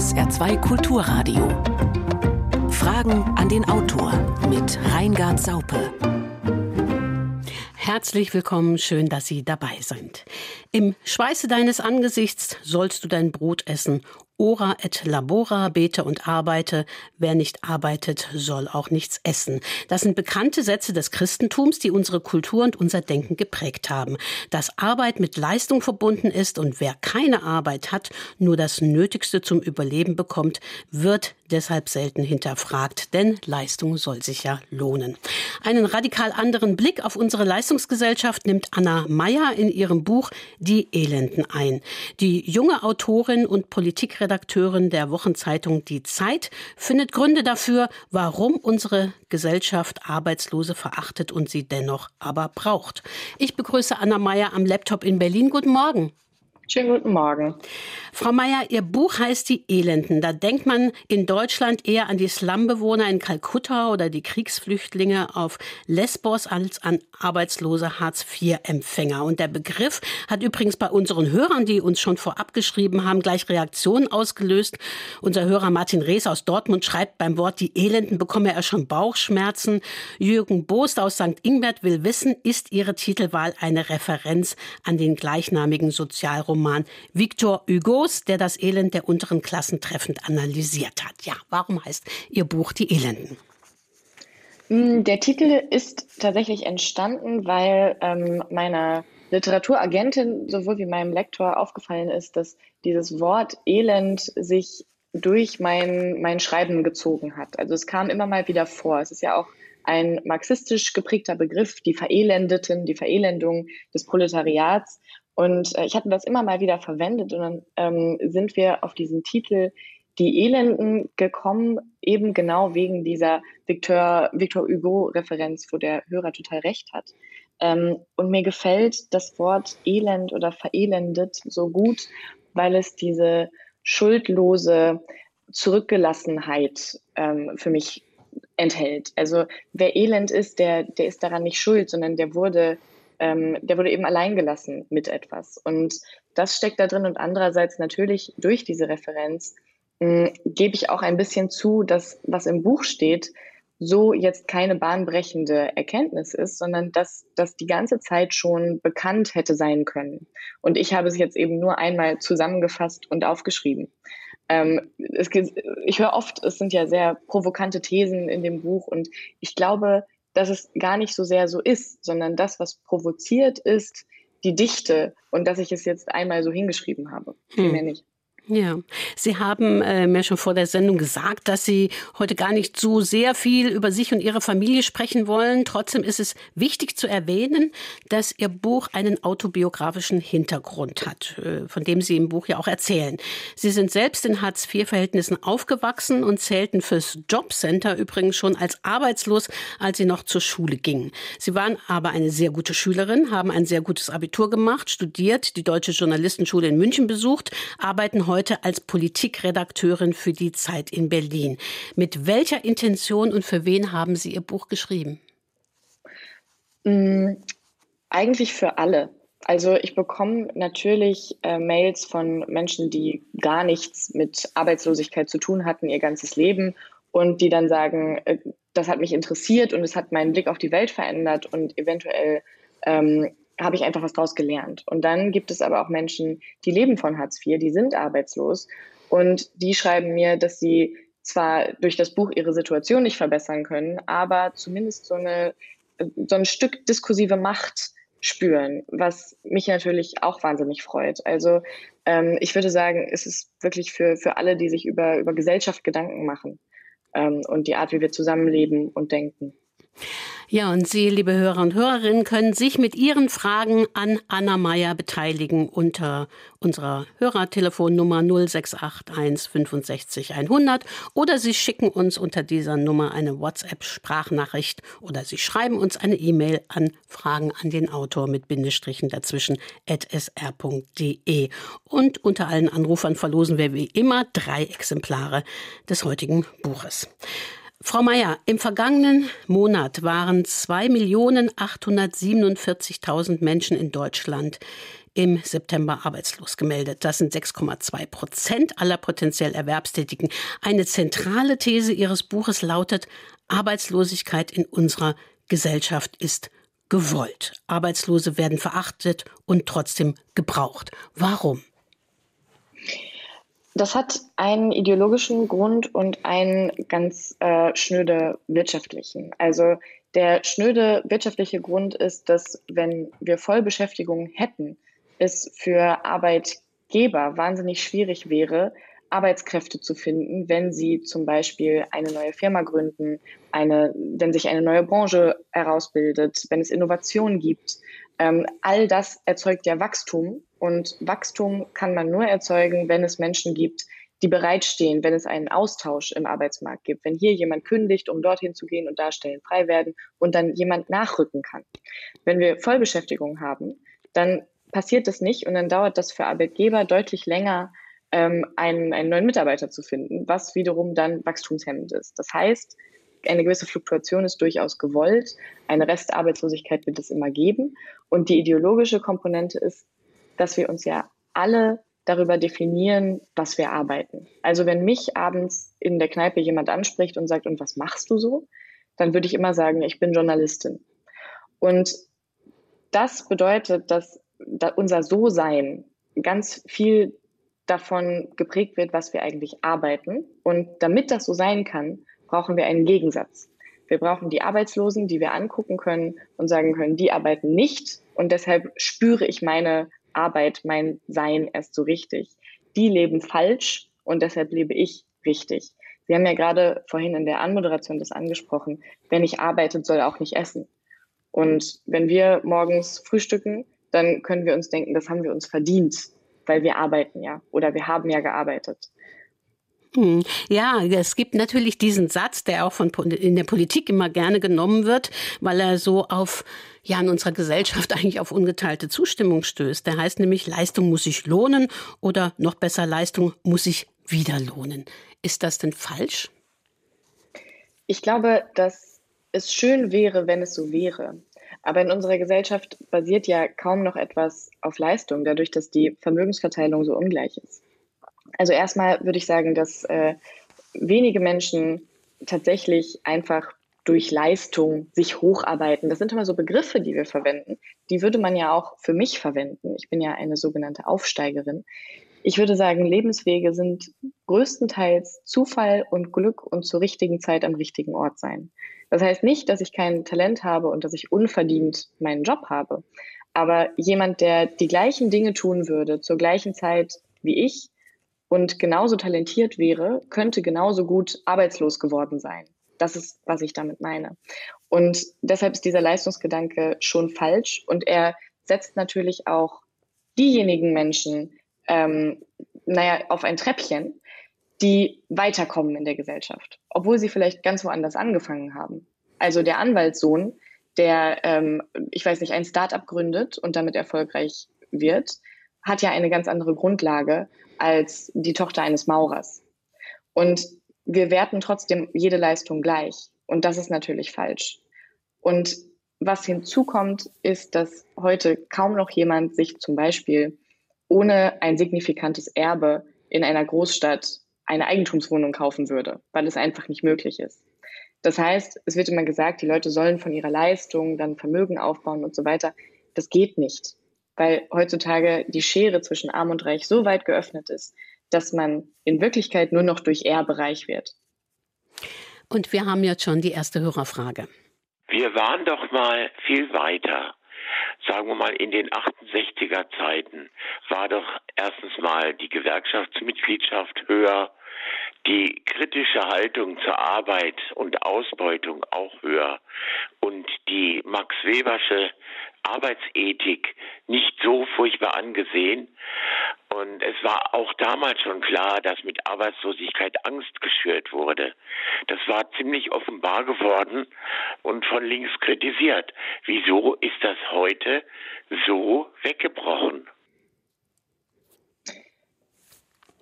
SR2 Kulturradio. Fragen an den Autor mit Reingard Saupe. Herzlich willkommen, schön, dass Sie dabei sind. Im Schweiße deines Angesichts sollst du dein Brot essen Ora et labora, bete und arbeite. Wer nicht arbeitet, soll auch nichts essen. Das sind bekannte Sätze des Christentums, die unsere Kultur und unser Denken geprägt haben. Dass Arbeit mit Leistung verbunden ist und wer keine Arbeit hat, nur das Nötigste zum Überleben bekommt, wird deshalb selten hinterfragt, denn Leistung soll sich ja lohnen. Einen radikal anderen Blick auf unsere Leistungsgesellschaft nimmt Anna Meyer in ihrem Buch Die Elenden ein. Die junge Autorin und Politikredakteurin Chefredakteurin der Wochenzeitung Die Zeit, findet Gründe dafür, warum unsere Gesellschaft Arbeitslose verachtet und sie dennoch aber braucht. Ich begrüße Anna Meyer am Laptop in Berlin. Guten Morgen. Schönen guten Morgen. Frau Mayer, Ihr Buch heißt Die Elenden. Da denkt man in Deutschland eher an die Slumbewohner in Kalkutta oder die Kriegsflüchtlinge auf Lesbos als an arbeitslose Hartz-IV-Empfänger. Und der Begriff hat übrigens bei unseren Hörern, die uns schon vorab geschrieben haben, gleich Reaktionen ausgelöst. Unser Hörer Martin Rees aus Dortmund schreibt beim Wort Die Elenden bekomme er schon Bauchschmerzen. Jürgen Boost aus St. Ingbert will wissen, ist Ihre Titelwahl eine Referenz an den gleichnamigen Sozialroman Roman Victor Hugos, der das Elend der unteren Klassen treffend analysiert hat. Ja, warum heißt Ihr Buch Die Elenden? Mm, der Titel ist tatsächlich entstanden, weil ähm, meiner Literaturagentin sowohl wie meinem Lektor aufgefallen ist, dass dieses Wort Elend sich durch mein, mein Schreiben gezogen hat. Also es kam immer mal wieder vor. Es ist ja auch ein marxistisch geprägter Begriff, die Verelendeten, die Verelendung des Proletariats. Und äh, ich hatte das immer mal wieder verwendet und dann ähm, sind wir auf diesen Titel Die Elenden gekommen, eben genau wegen dieser Victor, Victor Hugo-Referenz, wo der Hörer total recht hat. Ähm, und mir gefällt das Wort Elend oder verelendet so gut, weil es diese schuldlose Zurückgelassenheit ähm, für mich enthält. Also wer elend ist, der, der ist daran nicht schuld, sondern der wurde ähm, der wurde eben allein gelassen mit etwas. Und das steckt da drin. Und andererseits natürlich durch diese Referenz mh, gebe ich auch ein bisschen zu, dass was im Buch steht, so jetzt keine bahnbrechende Erkenntnis ist, sondern dass das die ganze Zeit schon bekannt hätte sein können. Und ich habe es jetzt eben nur einmal zusammengefasst und aufgeschrieben. Ähm, es, ich höre oft, es sind ja sehr provokante Thesen in dem Buch und ich glaube, dass es gar nicht so sehr so ist, sondern das, was provoziert ist, die Dichte und dass ich es jetzt einmal so hingeschrieben habe. Hm. mehr nicht. Ja, Sie haben äh, mir schon vor der Sendung gesagt, dass Sie heute gar nicht so sehr viel über sich und Ihre Familie sprechen wollen. Trotzdem ist es wichtig zu erwähnen, dass Ihr Buch einen autobiografischen Hintergrund hat, äh, von dem Sie im Buch ja auch erzählen. Sie sind selbst in Hartz-IV-Verhältnissen aufgewachsen und zählten fürs Jobcenter übrigens schon als arbeitslos, als Sie noch zur Schule gingen. Sie waren aber eine sehr gute Schülerin, haben ein sehr gutes Abitur gemacht, studiert, die Deutsche Journalistenschule in München besucht, arbeiten heute als Politikredakteurin für die Zeit in Berlin. Mit welcher Intention und für wen haben Sie Ihr Buch geschrieben? Mm, eigentlich für alle. Also ich bekomme natürlich äh, Mails von Menschen, die gar nichts mit Arbeitslosigkeit zu tun hatten, ihr ganzes Leben und die dann sagen, äh, das hat mich interessiert und es hat meinen Blick auf die Welt verändert und eventuell ähm, habe ich einfach was draus gelernt. Und dann gibt es aber auch Menschen, die leben von Hartz IV, die sind arbeitslos und die schreiben mir, dass sie zwar durch das Buch ihre Situation nicht verbessern können, aber zumindest so, eine, so ein Stück diskursive Macht spüren, was mich natürlich auch wahnsinnig freut. Also ähm, ich würde sagen, es ist wirklich für, für alle, die sich über, über Gesellschaft Gedanken machen ähm, und die Art, wie wir zusammenleben und denken. Ja, und Sie, liebe Hörer und Hörerinnen, können sich mit Ihren Fragen an Anna Meyer beteiligen unter unserer Hörertelefonnummer 0681 65 100 oder Sie schicken uns unter dieser Nummer eine WhatsApp-Sprachnachricht oder Sie schreiben uns eine E-Mail an Fragen an den Autor mit Bindestrichen dazwischen at sr.de. Und unter allen Anrufern verlosen wir wie immer drei Exemplare des heutigen Buches. Frau Mayer, im vergangenen Monat waren 2.847.000 Menschen in Deutschland im September arbeitslos gemeldet. Das sind 6,2 Prozent aller potenziell Erwerbstätigen. Eine zentrale These Ihres Buches lautet, Arbeitslosigkeit in unserer Gesellschaft ist gewollt. Arbeitslose werden verachtet und trotzdem gebraucht. Warum? Das hat einen ideologischen Grund und einen ganz äh, schnöde wirtschaftlichen. Also der schnöde wirtschaftliche Grund ist, dass wenn wir Vollbeschäftigung hätten, es für Arbeitgeber wahnsinnig schwierig wäre, Arbeitskräfte zu finden, wenn sie zum Beispiel eine neue Firma gründen, eine, wenn sich eine neue Branche herausbildet, wenn es Innovationen gibt. Ähm, all das erzeugt ja Wachstum und Wachstum kann man nur erzeugen, wenn es Menschen gibt, die bereitstehen, wenn es einen Austausch im Arbeitsmarkt gibt, wenn hier jemand kündigt, um dorthin zu gehen und da Stellen frei werden und dann jemand nachrücken kann. Wenn wir Vollbeschäftigung haben, dann passiert das nicht und dann dauert das für Arbeitgeber deutlich länger, ähm, einen, einen neuen Mitarbeiter zu finden, was wiederum dann wachstumshemmend ist. Das heißt, eine gewisse Fluktuation ist durchaus gewollt. Eine Restarbeitslosigkeit wird es immer geben. Und die ideologische Komponente ist, dass wir uns ja alle darüber definieren, was wir arbeiten. Also wenn mich abends in der Kneipe jemand anspricht und sagt, und was machst du so? Dann würde ich immer sagen, ich bin Journalistin. Und das bedeutet, dass unser So-Sein ganz viel davon geprägt wird, was wir eigentlich arbeiten. Und damit das so sein kann, brauchen wir einen Gegensatz. Wir brauchen die Arbeitslosen, die wir angucken können und sagen können, die arbeiten nicht und deshalb spüre ich meine Arbeit, mein Sein erst so richtig. Die leben falsch und deshalb lebe ich richtig. Sie haben ja gerade vorhin in der Anmoderation das angesprochen, wer nicht arbeitet, soll auch nicht essen. Und wenn wir morgens frühstücken, dann können wir uns denken, das haben wir uns verdient, weil wir arbeiten ja oder wir haben ja gearbeitet. Hm. Ja, es gibt natürlich diesen Satz, der auch von in der Politik immer gerne genommen wird, weil er so auf ja in unserer Gesellschaft eigentlich auf ungeteilte Zustimmung stößt. Der heißt nämlich Leistung muss sich lohnen oder noch besser Leistung muss sich wieder lohnen. Ist das denn falsch? Ich glaube, dass es schön wäre, wenn es so wäre. Aber in unserer Gesellschaft basiert ja kaum noch etwas auf Leistung, dadurch, dass die Vermögensverteilung so ungleich ist. Also erstmal würde ich sagen, dass äh, wenige Menschen tatsächlich einfach durch Leistung sich hocharbeiten. Das sind immer so Begriffe, die wir verwenden. Die würde man ja auch für mich verwenden. Ich bin ja eine sogenannte Aufsteigerin. Ich würde sagen, Lebenswege sind größtenteils Zufall und Glück und zur richtigen Zeit am richtigen Ort sein. Das heißt nicht, dass ich kein Talent habe und dass ich unverdient meinen Job habe. Aber jemand, der die gleichen Dinge tun würde zur gleichen Zeit wie ich, und genauso talentiert wäre, könnte genauso gut arbeitslos geworden sein. Das ist, was ich damit meine. Und deshalb ist dieser Leistungsgedanke schon falsch und er setzt natürlich auch diejenigen Menschen, ähm, naja, auf ein Treppchen, die weiterkommen in der Gesellschaft, obwohl sie vielleicht ganz woanders angefangen haben. Also der Anwaltssohn, der, ähm, ich weiß nicht, ein Start-up gründet und damit erfolgreich wird, hat ja eine ganz andere Grundlage als die Tochter eines Maurers. Und wir werten trotzdem jede Leistung gleich. Und das ist natürlich falsch. Und was hinzukommt, ist, dass heute kaum noch jemand sich zum Beispiel ohne ein signifikantes Erbe in einer Großstadt eine Eigentumswohnung kaufen würde, weil es einfach nicht möglich ist. Das heißt, es wird immer gesagt, die Leute sollen von ihrer Leistung dann Vermögen aufbauen und so weiter. Das geht nicht weil heutzutage die Schere zwischen Arm und Reich so weit geöffnet ist, dass man in Wirklichkeit nur noch durch Erbe reich wird. Und wir haben jetzt schon die erste Hörerfrage. Wir waren doch mal viel weiter. Sagen wir mal, in den 68er Zeiten war doch erstens mal die Gewerkschaftsmitgliedschaft höher, die kritische Haltung zur Arbeit und Ausbeutung auch höher und die Max Webersche Arbeitsethik nicht so furchtbar angesehen. Und es war auch damals schon klar, dass mit Arbeitslosigkeit Angst geschürt wurde. Das war ziemlich offenbar geworden und von links kritisiert. Wieso ist das heute so weggebrochen?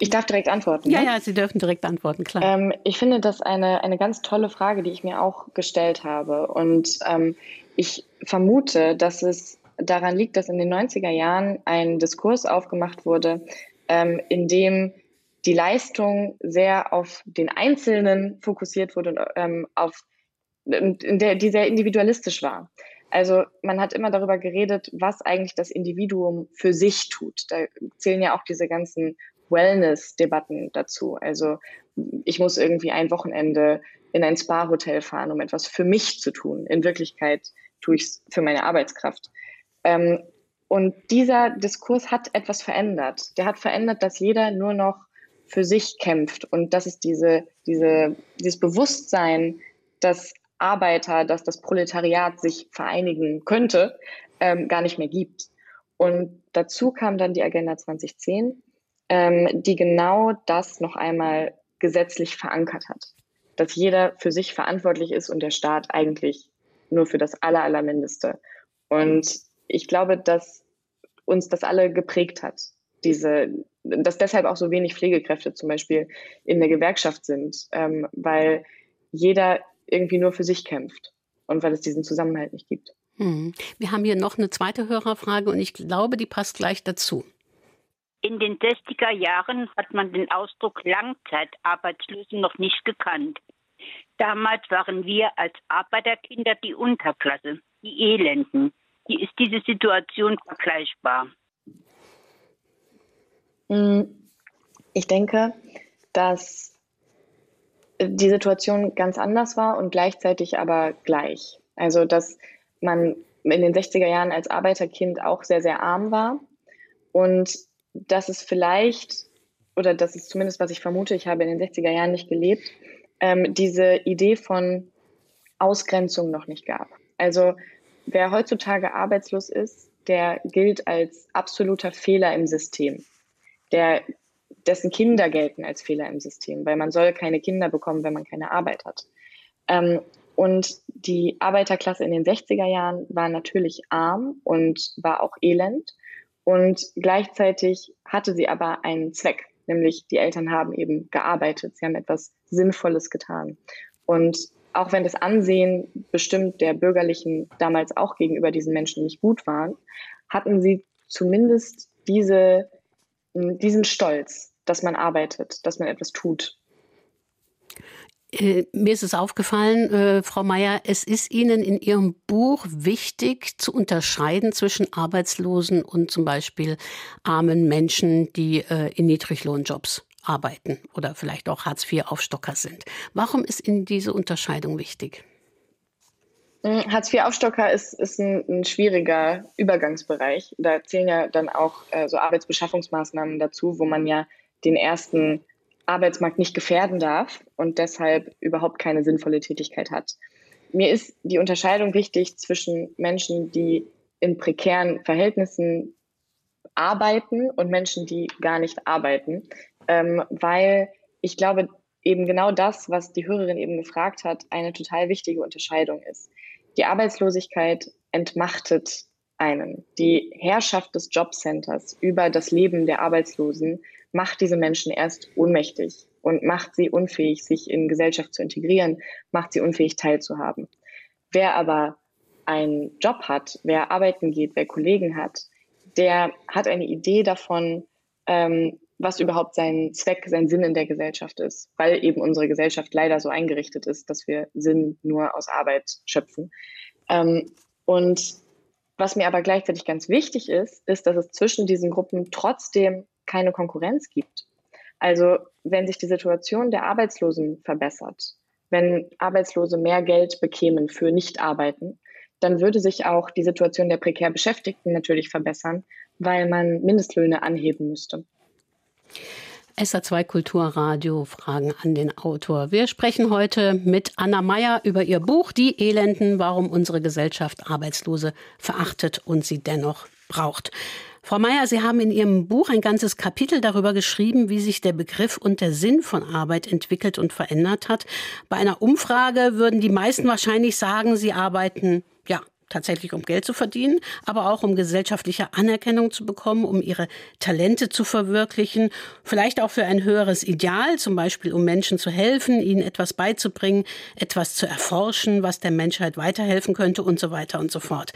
Ich darf direkt antworten. Ja, ne? ja, Sie dürfen direkt antworten, klar. Ähm, ich finde das eine, eine ganz tolle Frage, die ich mir auch gestellt habe. Und ähm, ich vermute, dass es daran liegt, dass in den 90er Jahren ein Diskurs aufgemacht wurde, ähm, in dem die Leistung sehr auf den Einzelnen fokussiert wurde und ähm, auf, in der, die sehr individualistisch war. Also man hat immer darüber geredet, was eigentlich das Individuum für sich tut. Da zählen ja auch diese ganzen Wellness-Debatten dazu. Also ich muss irgendwie ein Wochenende in ein Spa-Hotel fahren, um etwas für mich zu tun. In Wirklichkeit tue ich es für meine Arbeitskraft. Ähm, und dieser Diskurs hat etwas verändert. Der hat verändert, dass jeder nur noch für sich kämpft und dass es diese, diese, dieses Bewusstsein, dass Arbeiter, dass das Proletariat sich vereinigen könnte, ähm, gar nicht mehr gibt. Und dazu kam dann die Agenda 2010, ähm, die genau das noch einmal gesetzlich verankert hat. Dass jeder für sich verantwortlich ist und der Staat eigentlich nur für das Aller, Allermindeste. Und ich glaube, dass uns das alle geprägt hat. Diese, dass deshalb auch so wenig Pflegekräfte zum Beispiel in der Gewerkschaft sind, ähm, weil jeder irgendwie nur für sich kämpft und weil es diesen Zusammenhalt nicht gibt. Hm. Wir haben hier noch eine zweite Hörerfrage und ich glaube, die passt gleich dazu. In den 60er Jahren hat man den Ausdruck Langzeitarbeitslosen noch nicht gekannt. Damals waren wir als Arbeiterkinder die Unterklasse, die Elenden. Ist diese Situation vergleichbar? Hm. Ich denke, dass die Situation ganz anders war und gleichzeitig aber gleich. Also, dass man in den 60er Jahren als Arbeiterkind auch sehr, sehr arm war und dass es vielleicht, oder das ist zumindest, was ich vermute, ich habe in den 60er Jahren nicht gelebt, ähm, diese Idee von Ausgrenzung noch nicht gab. Also wer heutzutage arbeitslos ist, der gilt als absoluter Fehler im System. Der dessen Kinder gelten als Fehler im System, weil man soll keine Kinder bekommen, wenn man keine Arbeit hat. Ähm, und die Arbeiterklasse in den 60er Jahren war natürlich arm und war auch elend. Und gleichzeitig hatte sie aber einen Zweck, nämlich die Eltern haben eben gearbeitet, sie haben etwas Sinnvolles getan. Und auch wenn das Ansehen bestimmt der Bürgerlichen damals auch gegenüber diesen Menschen nicht gut war, hatten sie zumindest diese, diesen Stolz, dass man arbeitet, dass man etwas tut. Äh, mir ist es aufgefallen, äh, Frau Mayer, es ist Ihnen in Ihrem Buch wichtig zu unterscheiden zwischen Arbeitslosen und zum Beispiel armen Menschen, die äh, in Niedriglohnjobs arbeiten oder vielleicht auch Hartz-IV-Aufstocker sind. Warum ist Ihnen diese Unterscheidung wichtig? Hm, Hartz-IV-Aufstocker ist, ist ein, ein, schwieriger Übergangsbereich. Da zählen ja dann auch äh, so Arbeitsbeschaffungsmaßnahmen dazu, wo man ja den ersten Arbeitsmarkt nicht gefährden darf und deshalb überhaupt keine sinnvolle Tätigkeit hat. Mir ist die Unterscheidung wichtig zwischen Menschen, die in prekären Verhältnissen arbeiten und Menschen, die gar nicht arbeiten, ähm, weil ich glaube, eben genau das, was die Hörerin eben gefragt hat, eine total wichtige Unterscheidung ist. Die Arbeitslosigkeit entmachtet einen. Die Herrschaft des Jobcenters über das Leben der Arbeitslosen macht diese Menschen erst ohnmächtig und macht sie unfähig, sich in Gesellschaft zu integrieren, macht sie unfähig, teilzuhaben. Wer aber einen Job hat, wer arbeiten geht, wer Kollegen hat, der hat eine Idee davon, ähm, was überhaupt sein Zweck, sein Sinn in der Gesellschaft ist, weil eben unsere Gesellschaft leider so eingerichtet ist, dass wir Sinn nur aus Arbeit schöpfen. Ähm, und was mir aber gleichzeitig ganz wichtig ist, ist, dass es zwischen diesen Gruppen trotzdem keine Konkurrenz gibt. Also wenn sich die Situation der Arbeitslosen verbessert, wenn Arbeitslose mehr Geld bekämen für Nichtarbeiten, dann würde sich auch die Situation der prekär Beschäftigten natürlich verbessern, weil man Mindestlöhne anheben müsste. SA2 Kulturradio Fragen an den Autor. Wir sprechen heute mit Anna Meyer über ihr Buch Die Elenden, warum unsere Gesellschaft Arbeitslose verachtet und sie dennoch braucht. Frau Mayer, Sie haben in Ihrem Buch ein ganzes Kapitel darüber geschrieben, wie sich der Begriff und der Sinn von Arbeit entwickelt und verändert hat. Bei einer Umfrage würden die meisten wahrscheinlich sagen, sie arbeiten tatsächlich um Geld zu verdienen, aber auch um gesellschaftliche Anerkennung zu bekommen, um ihre Talente zu verwirklichen, vielleicht auch für ein höheres Ideal, zum Beispiel um Menschen zu helfen, ihnen etwas beizubringen, etwas zu erforschen, was der Menschheit weiterhelfen könnte und so weiter und so fort.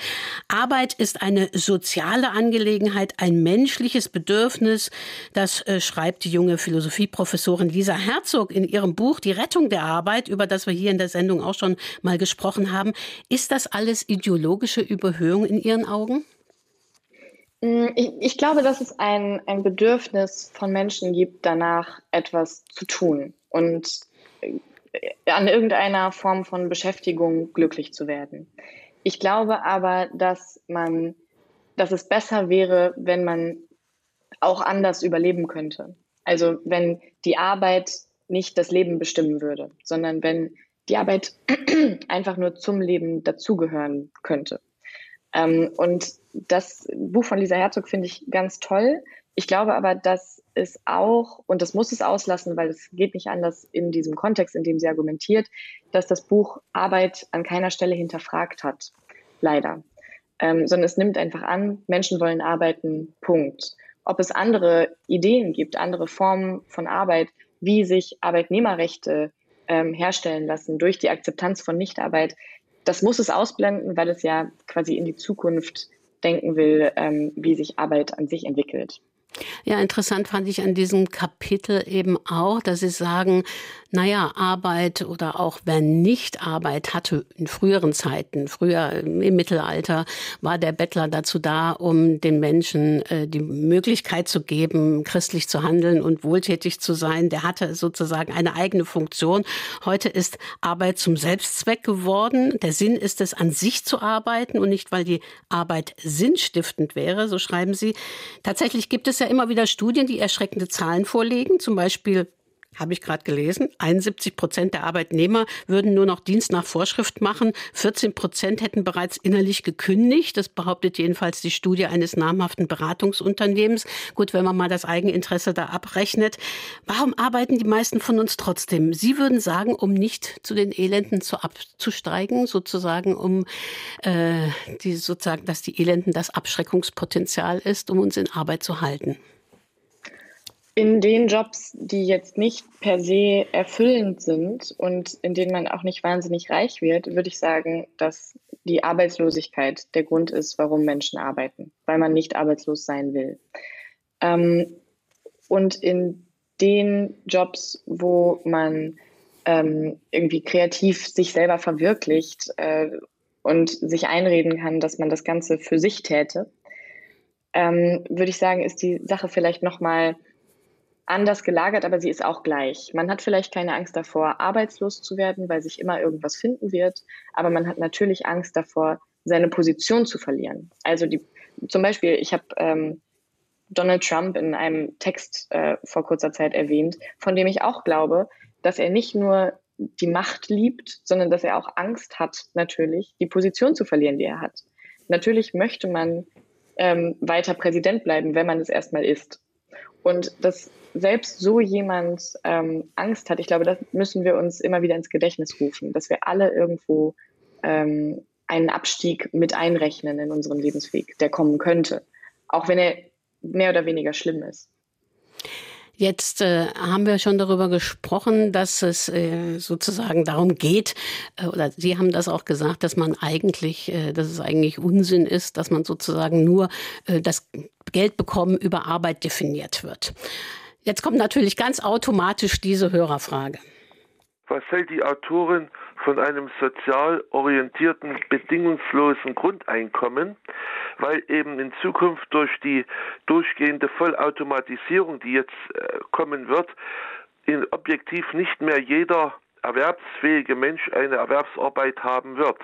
Arbeit ist eine soziale Angelegenheit, ein menschliches Bedürfnis, das äh, schreibt die junge Philosophieprofessorin Lisa Herzog in ihrem Buch Die Rettung der Arbeit, über das wir hier in der Sendung auch schon mal gesprochen haben. Ist das alles ideologische Überhöhung in Ihren Augen? Mm, ich, ich, glaube, dass es ein, ein Bedürfnis von Menschen gibt, danach etwas zu tun und äh, an irgendeiner Form von Beschäftigung glücklich zu werden. Ich glaube aber, dass man, dass es besser wäre, wenn man auch anders überleben könnte. Also wenn die Arbeit nicht das Leben bestimmen würde, sondern wenn die Arbeit einfach nur zum Leben dazugehören könnte. Ähm, und das Buch von Lisa Herzog finde ich ganz toll. Ich glaube aber, dass es auch, und das muss es auslassen, weil es geht nicht anders in diesem Kontext, in dem sie argumentiert, dass das Buch Arbeit an keiner Stelle hinterfragt hat. Leider. Ähm, sondern es nimmt einfach an, Menschen wollen arbeiten, Punkt. Ob es andere Ideen gibt, andere Formen von Arbeit, wie sich Arbeitnehmerrechte ähm, herstellen lassen durch die Akzeptanz von Nichtarbeit, das muss es ausblenden, weil es ja quasi in die Zukunft denken will, ähm, wie sich Arbeit an sich entwickelt. Ja, interessant fand ich an diesem Kapitel eben auch, dass Sie sagen, naja, Arbeit oder auch wer nicht Arbeit hatte in früheren Zeiten, früher im Mittelalter, war der Bettler dazu da, um den Menschen äh, die Möglichkeit zu geben, christlich zu handeln und wohltätig zu sein. Der hatte sozusagen eine eigene Funktion. Heute ist Arbeit zum Selbstzweck geworden. Der Sinn ist es, an sich zu arbeiten und nicht, weil die Arbeit sinnstiftend wäre, so schreiben Sie. Tatsächlich gibt es ja immer wieder Studien, die erschreckende Zahlen vorlegen, zum Beispiel habe ich gerade gelesen. 71 Prozent der Arbeitnehmer würden nur noch Dienst nach Vorschrift machen. 14 Prozent hätten bereits innerlich gekündigt. Das behauptet jedenfalls die Studie eines namhaften Beratungsunternehmens. Gut, wenn man mal das Eigeninteresse da abrechnet. Warum arbeiten die meisten von uns trotzdem? Sie würden sagen, um nicht zu den Elenden zu abzusteigen, sozusagen, um äh, die sozusagen, dass die Elenden das Abschreckungspotenzial ist, um uns in Arbeit zu halten. In den Jobs, die jetzt nicht per se erfüllend sind und in denen man auch nicht wahnsinnig reich wird, würde ich sagen, dass die Arbeitslosigkeit der Grund ist, warum Menschen arbeiten, weil man nicht arbeitslos sein will. Ähm, und in den Jobs, wo man ähm, irgendwie kreativ sich selber verwirklicht äh, und sich einreden kann, dass man das Ganze für sich täte, ähm, würde ich sagen, ist die Sache vielleicht nochmal mal anders gelagert, aber sie ist auch gleich. Man hat vielleicht keine Angst davor, arbeitslos zu werden, weil sich immer irgendwas finden wird, aber man hat natürlich Angst davor, seine Position zu verlieren. Also die, zum Beispiel, ich habe ähm, Donald Trump in einem Text äh, vor kurzer Zeit erwähnt, von dem ich auch glaube, dass er nicht nur die Macht liebt, sondern dass er auch Angst hat, natürlich die Position zu verlieren, die er hat. Natürlich möchte man ähm, weiter Präsident bleiben, wenn man es erstmal ist. Und das selbst so jemand ähm, Angst hat, ich glaube, das müssen wir uns immer wieder ins Gedächtnis rufen, dass wir alle irgendwo ähm, einen Abstieg mit einrechnen in unserem Lebensweg, der kommen könnte, auch wenn er mehr oder weniger schlimm ist. Jetzt äh, haben wir schon darüber gesprochen, dass es äh, sozusagen darum geht, äh, oder Sie haben das auch gesagt, dass man eigentlich, äh, dass es eigentlich Unsinn ist, dass man sozusagen nur äh, das Geld bekommen über Arbeit definiert wird. Jetzt kommt natürlich ganz automatisch diese Hörerfrage. Was hält die Autorin von einem sozial orientierten, bedingungslosen Grundeinkommen, weil eben in Zukunft durch die durchgehende Vollautomatisierung, die jetzt äh, kommen wird, in objektiv nicht mehr jeder erwerbsfähige Mensch eine Erwerbsarbeit haben wird.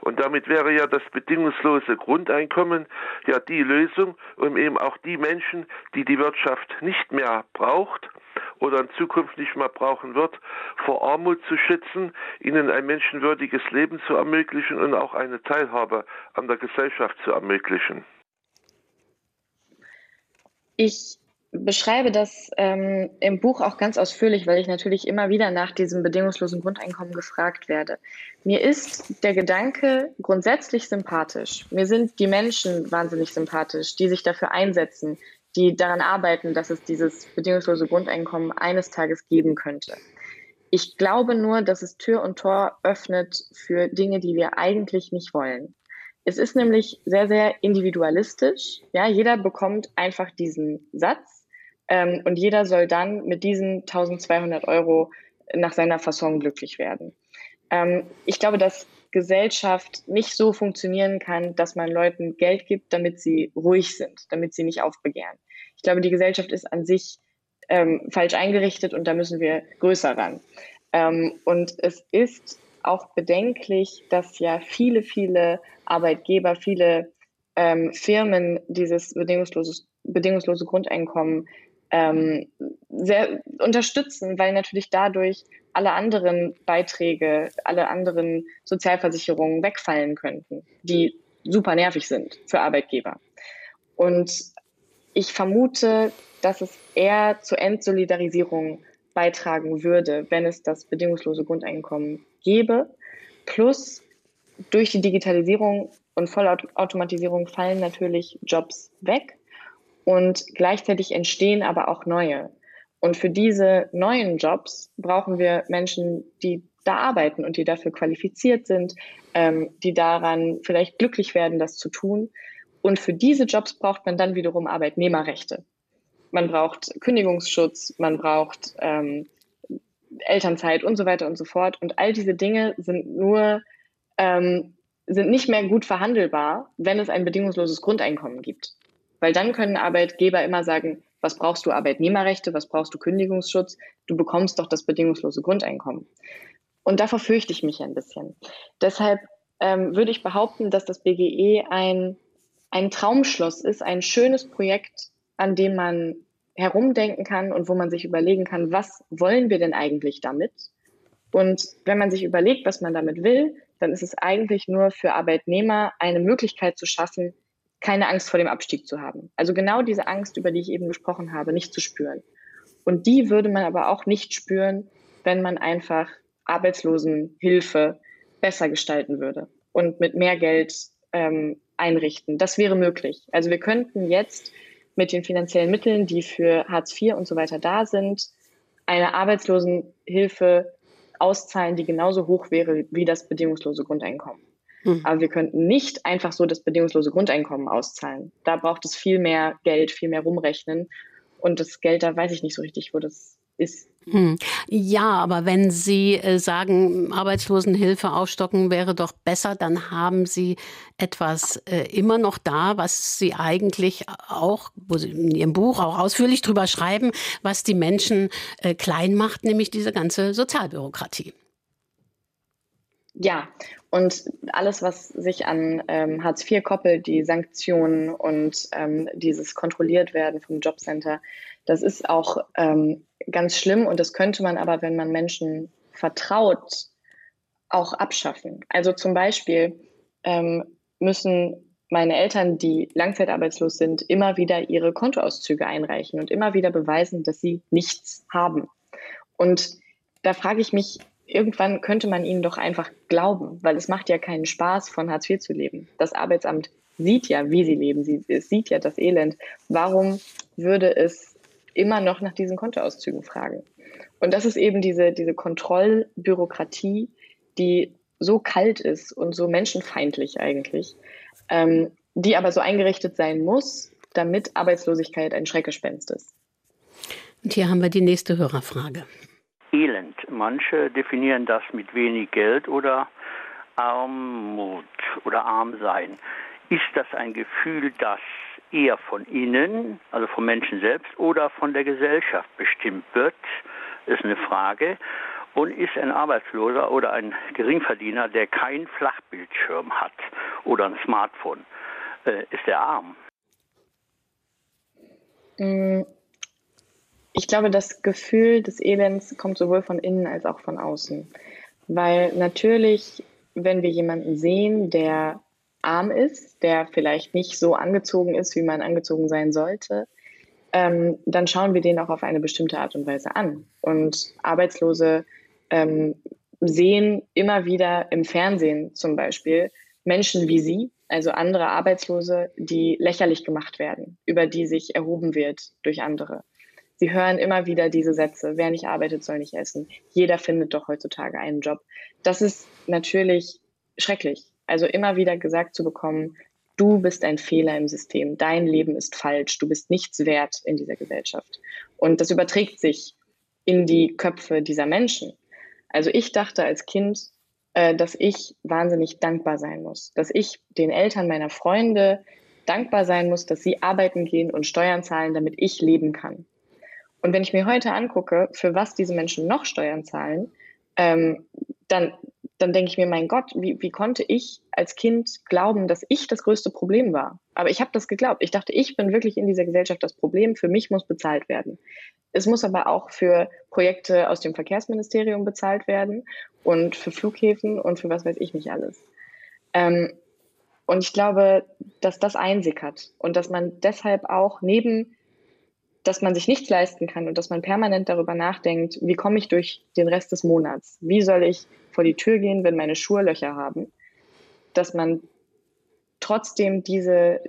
Und damit wäre ja das bedingungslose Grundeinkommen ja die Lösung, um eben auch die Menschen, die die Wirtschaft nicht mehr braucht oder in Zukunft nicht mehr brauchen wird, vor Armut zu schützen, ihnen ein menschenwürdiges Leben zu ermöglichen und auch eine Teilhabe an der Gesellschaft zu ermöglichen. Ich beschreibe das ähm, im Buch auch ganz ausführlich, weil ich natürlich immer wieder nach diesem bedingungslosen Grundeinkommen gefragt werde. Mir ist der Gedanke grundsätzlich sympathisch. Mir sind die Menschen wahnsinnig sympathisch, die sich dafür einsetzen, die daran arbeiten, dass es dieses bedingungslose Grundeinkommen eines Tages geben könnte. Ich glaube nur, dass es Tür und Tor öffnet für Dinge, die wir eigentlich nicht wollen. Es ist nämlich sehr, sehr individualistisch. Ja, jeder bekommt einfach diesen Satz ähm, und jeder soll dann mit diesen 1200 Euro nach seiner Fasson glücklich werden. Ähm, ich glaube, dass Gesellschaft nicht so funktionieren kann, dass man Leuten Geld gibt, damit sie ruhig sind, damit sie nicht aufbegehren. Ich glaube, die Gesellschaft ist an sich ähm, falsch eingerichtet und da müssen wir größer ran. Ähm, und es ist auch bedenklich, dass ja viele, viele Arbeitgeber, viele ähm, Firmen dieses bedingungsloses, bedingungslose Grundeinkommen ähm, sehr unterstützen, weil natürlich dadurch alle anderen Beiträge, alle anderen Sozialversicherungen wegfallen könnten, die super nervig sind für Arbeitgeber. Und ich vermute, dass es eher zur Entsolidarisierung beitragen würde, wenn es das bedingungslose Grundeinkommen gäbe. Plus durch die Digitalisierung und Vollautomatisierung fallen natürlich Jobs weg und gleichzeitig entstehen aber auch neue. Und für diese neuen Jobs brauchen wir Menschen, die da arbeiten und die dafür qualifiziert sind, ähm, die daran vielleicht glücklich werden, das zu tun. Und für diese Jobs braucht man dann wiederum Arbeitnehmerrechte. Man braucht Kündigungsschutz, man braucht ähm, Elternzeit und so weiter und so fort. Und all diese Dinge sind nur, ähm, sind nicht mehr gut verhandelbar, wenn es ein bedingungsloses Grundeinkommen gibt. Weil dann können Arbeitgeber immer sagen, was brauchst du Arbeitnehmerrechte, was brauchst du Kündigungsschutz, du bekommst doch das bedingungslose Grundeinkommen. Und davor fürchte ich mich ein bisschen. Deshalb ähm, würde ich behaupten, dass das BGE ein, ein Traumschloss ist, ein schönes Projekt, an dem man herumdenken kann und wo man sich überlegen kann, was wollen wir denn eigentlich damit? Und wenn man sich überlegt, was man damit will, dann ist es eigentlich nur für Arbeitnehmer eine Möglichkeit zu schaffen, keine Angst vor dem Abstieg zu haben. Also genau diese Angst, über die ich eben gesprochen habe, nicht zu spüren. Und die würde man aber auch nicht spüren, wenn man einfach Arbeitslosenhilfe besser gestalten würde und mit mehr Geld ähm, einrichten. Das wäre möglich. Also wir könnten jetzt mit den finanziellen Mitteln, die für Hartz IV und so weiter da sind, eine Arbeitslosenhilfe auszahlen, die genauso hoch wäre wie das bedingungslose Grundeinkommen. Mhm. Aber wir könnten nicht einfach so das bedingungslose Grundeinkommen auszahlen. Da braucht es viel mehr Geld, viel mehr rumrechnen. Und das Geld, da weiß ich nicht so richtig, wo das ist. Hm. Ja, aber wenn Sie äh, sagen, Arbeitslosenhilfe aufstocken wäre doch besser, dann haben Sie etwas äh, immer noch da, was Sie eigentlich auch, wo Sie in Ihrem Buch auch ausführlich drüber schreiben, was die Menschen äh, klein macht, nämlich diese ganze Sozialbürokratie. Ja, und alles, was sich an ähm, Hartz IV koppelt, die Sanktionen und ähm, dieses kontrolliert werden vom Jobcenter, das ist auch ähm, ganz schlimm und das könnte man aber, wenn man Menschen vertraut, auch abschaffen. Also zum Beispiel ähm, müssen meine Eltern, die langzeitarbeitslos sind, immer wieder ihre Kontoauszüge einreichen und immer wieder beweisen, dass sie nichts haben. Und da frage ich mich, irgendwann könnte man ihnen doch einfach glauben, weil es macht ja keinen Spaß, von Hartz IV zu leben. Das Arbeitsamt sieht ja, wie sie leben, sie, es sieht ja das Elend. Warum würde es immer noch nach diesen Kontoauszügen fragen? Und das ist eben diese, diese Kontrollbürokratie, die so kalt ist und so menschenfeindlich eigentlich, ähm, die aber so eingerichtet sein muss, damit Arbeitslosigkeit ein Schreckgespenst ist. Und hier haben wir die nächste Hörerfrage. Elend. Manche definieren das mit wenig Geld oder Armut oder Armsein. Ist das ein Gefühl, das eher von innen, also vom Menschen selbst, oder von der Gesellschaft bestimmt wird? Ist eine Frage. Und ist ein Arbeitsloser oder ein Geringverdiener, der keinen Flachbildschirm hat oder ein Smartphone, äh, ist er arm? Mm, ich glaube, das Gefühl des Elends kommt sowohl von innen als auch von außen. Weil natürlich, wenn wir jemanden sehen, der arm ist, der vielleicht nicht so angezogen ist, wie man angezogen sein sollte, ähm, dann schauen wir den auch auf eine bestimmte Art und Weise an. Und Arbeitslose ähm, sehen immer wieder im Fernsehen zum Beispiel Menschen wie Sie, also andere Arbeitslose, die lächerlich gemacht werden, über die sich erhoben wird durch andere. Sie hören immer wieder diese Sätze, wer nicht arbeitet, soll nicht essen. Jeder findet doch heutzutage einen Job. Das ist natürlich schrecklich. Also immer wieder gesagt zu bekommen, du bist ein Fehler im System, dein Leben ist falsch, du bist nichts wert in dieser Gesellschaft. Und das überträgt sich in die Köpfe dieser Menschen. Also ich dachte als Kind, äh, dass ich wahnsinnig dankbar sein muss, dass ich den Eltern meiner Freunde dankbar sein muss, dass sie arbeiten gehen und Steuern zahlen, damit ich leben kann. Und wenn ich mir heute angucke, für was diese Menschen noch Steuern zahlen, ähm, dann dann denke ich mir, mein Gott, wie, wie konnte ich als Kind glauben, dass ich das größte Problem war? Aber ich habe das geglaubt. Ich dachte, ich bin wirklich in dieser Gesellschaft das Problem. Für mich muss bezahlt werden. Es muss aber auch für Projekte aus dem Verkehrsministerium bezahlt werden und für Flughäfen und für was weiß ich nicht alles. Ähm, und ich glaube, dass das einsickert und dass man deshalb auch neben dass man sich nichts leisten kann und dass man permanent darüber nachdenkt, wie komme ich durch den Rest des Monats? Wie soll ich vor die Tür gehen, wenn meine Schuhe Löcher haben? Dass man trotzdem diese,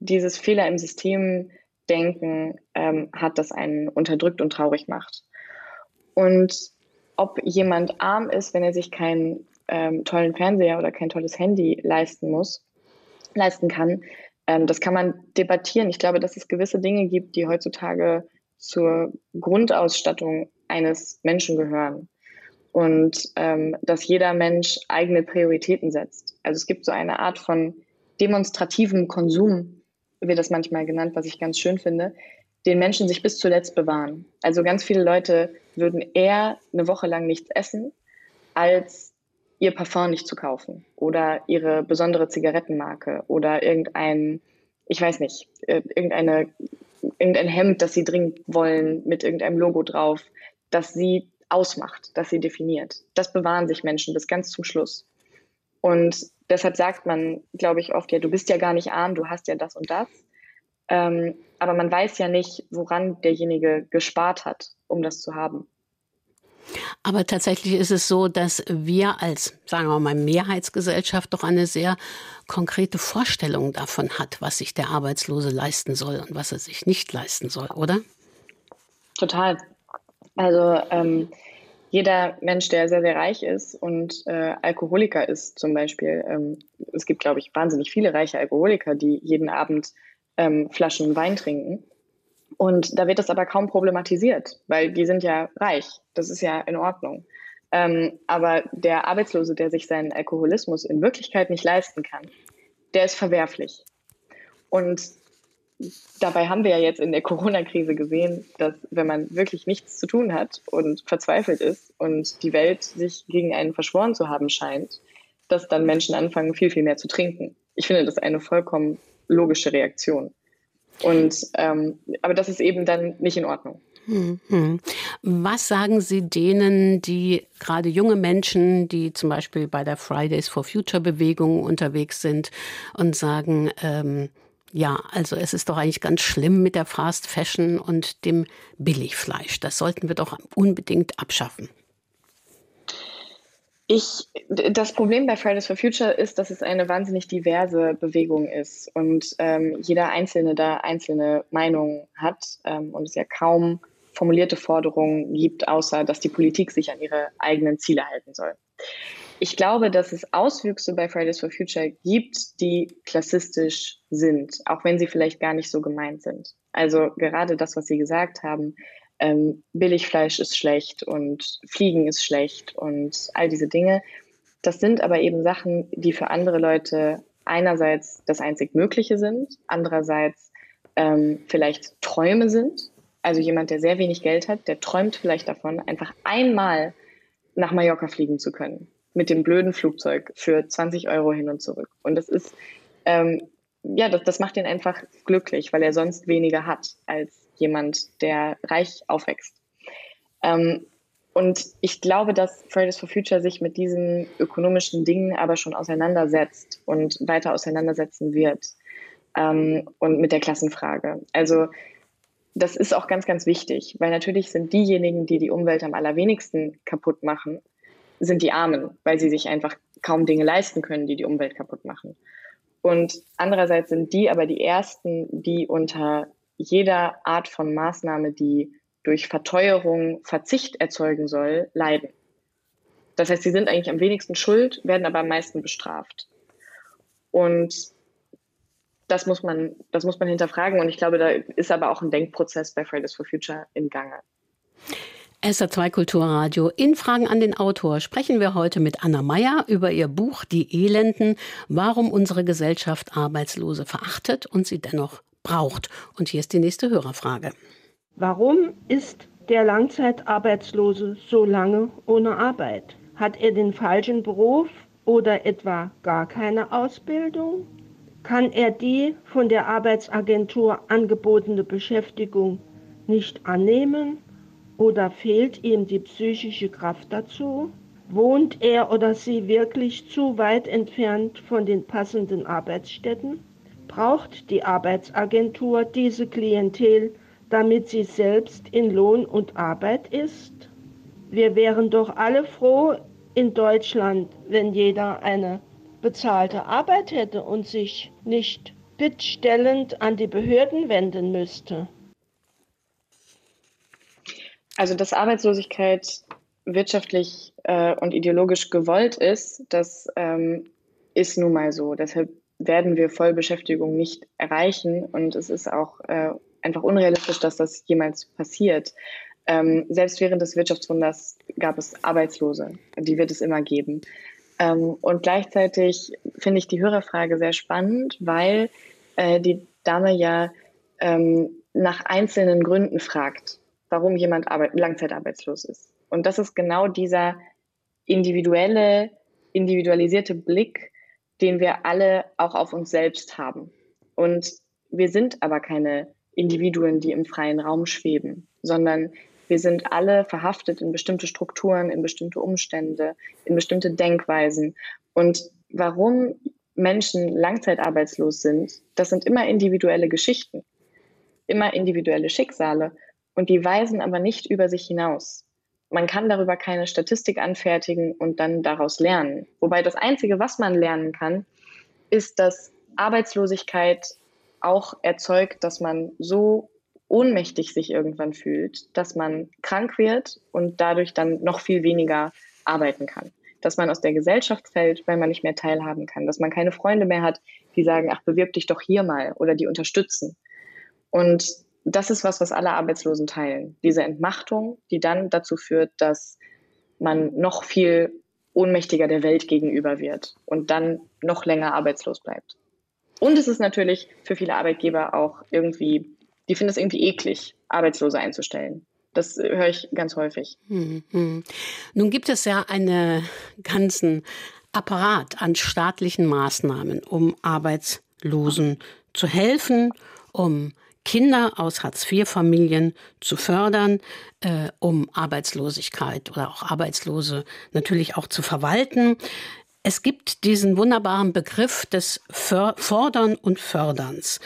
dieses Fehler im System denken ähm, hat, das einen unterdrückt und traurig macht. Und ob jemand arm ist, wenn er sich keinen ähm, tollen Fernseher oder kein tolles Handy leisten muss, leisten kann, ähm, das kann man debattieren. Ich glaube, dass es gewisse Dinge gibt, die heutzutage zur Grundausstattung eines Menschen gehören. Und ähm, dass jeder Mensch eigene Prioritäten setzt. Also es gibt so eine Art von demonstrativem Konsum, wird das manchmal genannt, was ich ganz schön finde, den Menschen sich bis zuletzt bewahren. Also ganz viele Leute würden eher eine Woche lang nichts essen, als ihr Parfum nicht zu kaufen oder ihre besondere Zigarettenmarke oder irgendein, ich weiß nicht, äh, irgendeine, irgendein Hemd, das sie dringend wollen mit irgendeinem Logo drauf, das sie ausmacht, das sie definiert. Das bewahren sich Menschen bis ganz zum Schluss. Und deshalb sagt man, glaube ich, oft, ja, du bist ja gar nicht arm, du hast ja das und das. Ähm, aber man weiß ja nicht, woran derjenige gespart hat, um das zu haben. Aber tatsächlich ist es so, dass wir als, sagen wir mal, Mehrheitsgesellschaft doch eine sehr konkrete Vorstellung davon hat, was sich der Arbeitslose leisten soll und was er sich nicht leisten soll, oder? Total. Also ähm, jeder Mensch, der sehr, sehr reich ist und äh, Alkoholiker ist zum Beispiel, ähm, es gibt, glaube ich, wahnsinnig viele reiche Alkoholiker, die jeden Abend ähm, Flaschen Wein trinken und da wird das aber kaum problematisiert, weil die sind ja reich. Das ist ja in Ordnung. Ähm, aber der Arbeitslose, der sich seinen Alkoholismus in Wirklichkeit nicht leisten kann, der ist verwerflich. Und dabei haben wir ja jetzt in der Corona-Krise gesehen, dass wenn man wirklich nichts zu tun hat und verzweifelt ist und die Welt sich gegen einen verschworen zu haben scheint, dass dann Menschen anfangen, viel, viel mehr zu trinken. Ich finde das eine vollkommen logische Reaktion. Und ähm, aber das ist eben dann nicht in Ordnung. Mhm. Was sagen Sie denen, die gerade junge Menschen, die zum Beispiel bei der Fridays for Future Bewegung unterwegs sind und sagen, ähm, ja, also es ist doch eigentlich ganz schlimm mit der Fast Fashion und dem Billigfleisch. Das sollten wir doch unbedingt abschaffen. Ich, das Problem bei Fridays for Future ist, dass es eine wahnsinnig diverse Bewegung ist und ähm, jeder Einzelne da einzelne Meinungen hat ähm, und es ja kaum formulierte Forderungen gibt, außer dass die Politik sich an ihre eigenen Ziele halten soll. Ich glaube, dass es Auswüchse bei Fridays for Future gibt, die klassistisch sind, auch wenn sie vielleicht gar nicht so gemeint sind. Also gerade das, was Sie gesagt haben, ähm, Billigfleisch ist schlecht und Fliegen ist schlecht und all diese Dinge. Das sind aber eben Sachen, die für andere Leute einerseits das einzig Mögliche sind, andererseits ähm, vielleicht Träume sind. Also jemand, der sehr wenig Geld hat, der träumt vielleicht davon, einfach einmal nach Mallorca fliegen zu können mit dem blöden Flugzeug für 20 Euro hin und zurück. Und das ist, ähm, ja, das, das macht ihn einfach glücklich, weil er sonst weniger hat als jemand, der reich aufwächst. Ähm, und ich glaube, dass Fridays for Future sich mit diesen ökonomischen Dingen aber schon auseinandersetzt und weiter auseinandersetzen wird. Ähm, und mit der Klassenfrage. Also das ist auch ganz, ganz wichtig, weil natürlich sind diejenigen, die die Umwelt am allerwenigsten kaputt machen, sind die Armen, weil sie sich einfach kaum Dinge leisten können, die die Umwelt kaputt machen. Und andererseits sind die aber die Ersten, die unter jeder Art von Maßnahme, die durch Verteuerung Verzicht erzeugen soll, leiden. Das heißt, sie sind eigentlich am wenigsten schuld, werden aber am meisten bestraft. Und das muss man, das muss man hinterfragen. Und ich glaube, da ist aber auch ein Denkprozess bei Fridays for Future im Gange. SR2 Kulturradio. In Fragen an den Autor sprechen wir heute mit Anna Meyer über ihr Buch Die Elenden, warum unsere Gesellschaft Arbeitslose verachtet und sie dennoch braucht. Und hier ist die nächste Hörerfrage. Warum ist der Langzeitarbeitslose so lange ohne Arbeit? Hat er den falschen Beruf oder etwa gar keine Ausbildung? Kann er die von der Arbeitsagentur angebotene Beschäftigung nicht annehmen oder fehlt ihm die psychische Kraft dazu? Wohnt er oder sie wirklich zu weit entfernt von den passenden Arbeitsstätten? Braucht die Arbeitsagentur diese Klientel, damit sie selbst in Lohn und Arbeit ist? Wir wären doch alle froh in Deutschland, wenn jeder eine bezahlte Arbeit hätte und sich nicht bittstellend an die Behörden wenden müsste. Also, dass Arbeitslosigkeit wirtschaftlich äh, und ideologisch gewollt ist, das ähm, ist nun mal so. Deshalb werden wir Vollbeschäftigung nicht erreichen und es ist auch äh, einfach unrealistisch, dass das jemals passiert. Ähm, selbst während des Wirtschaftswunders gab es Arbeitslose, die wird es immer geben. Ähm, und gleichzeitig finde ich die Hörerfrage sehr spannend, weil äh, die Dame ja ähm, nach einzelnen Gründen fragt warum jemand arbeit langzeitarbeitslos ist. Und das ist genau dieser individuelle, individualisierte Blick, den wir alle auch auf uns selbst haben. Und wir sind aber keine Individuen, die im freien Raum schweben, sondern wir sind alle verhaftet in bestimmte Strukturen, in bestimmte Umstände, in bestimmte Denkweisen. Und warum Menschen langzeitarbeitslos sind, das sind immer individuelle Geschichten, immer individuelle Schicksale und die weisen aber nicht über sich hinaus. Man kann darüber keine Statistik anfertigen und dann daraus lernen. Wobei das Einzige, was man lernen kann, ist, dass Arbeitslosigkeit auch erzeugt, dass man so ohnmächtig sich irgendwann fühlt, dass man krank wird und dadurch dann noch viel weniger arbeiten kann. Dass man aus der Gesellschaft fällt, weil man nicht mehr teilhaben kann. Dass man keine Freunde mehr hat, die sagen, ach, bewirb dich doch hier mal oder die unterstützen. Und das ist was, was alle Arbeitslosen teilen. Diese Entmachtung, die dann dazu führt, dass man noch viel ohnmächtiger der Welt gegenüber wird und dann noch länger arbeitslos bleibt. Und es ist natürlich für viele Arbeitgeber auch irgendwie, die finden es irgendwie eklig, Arbeitslose einzustellen. Das höre ich ganz häufig. Mhm. Nun gibt es ja einen ganzen Apparat an staatlichen Maßnahmen, um Arbeitslosen zu helfen, um Kinder aus Hartz-IV-Familien zu fördern, äh, um Arbeitslosigkeit oder auch Arbeitslose natürlich auch zu verwalten. Es gibt diesen wunderbaren Begriff des Fordern und Förderns.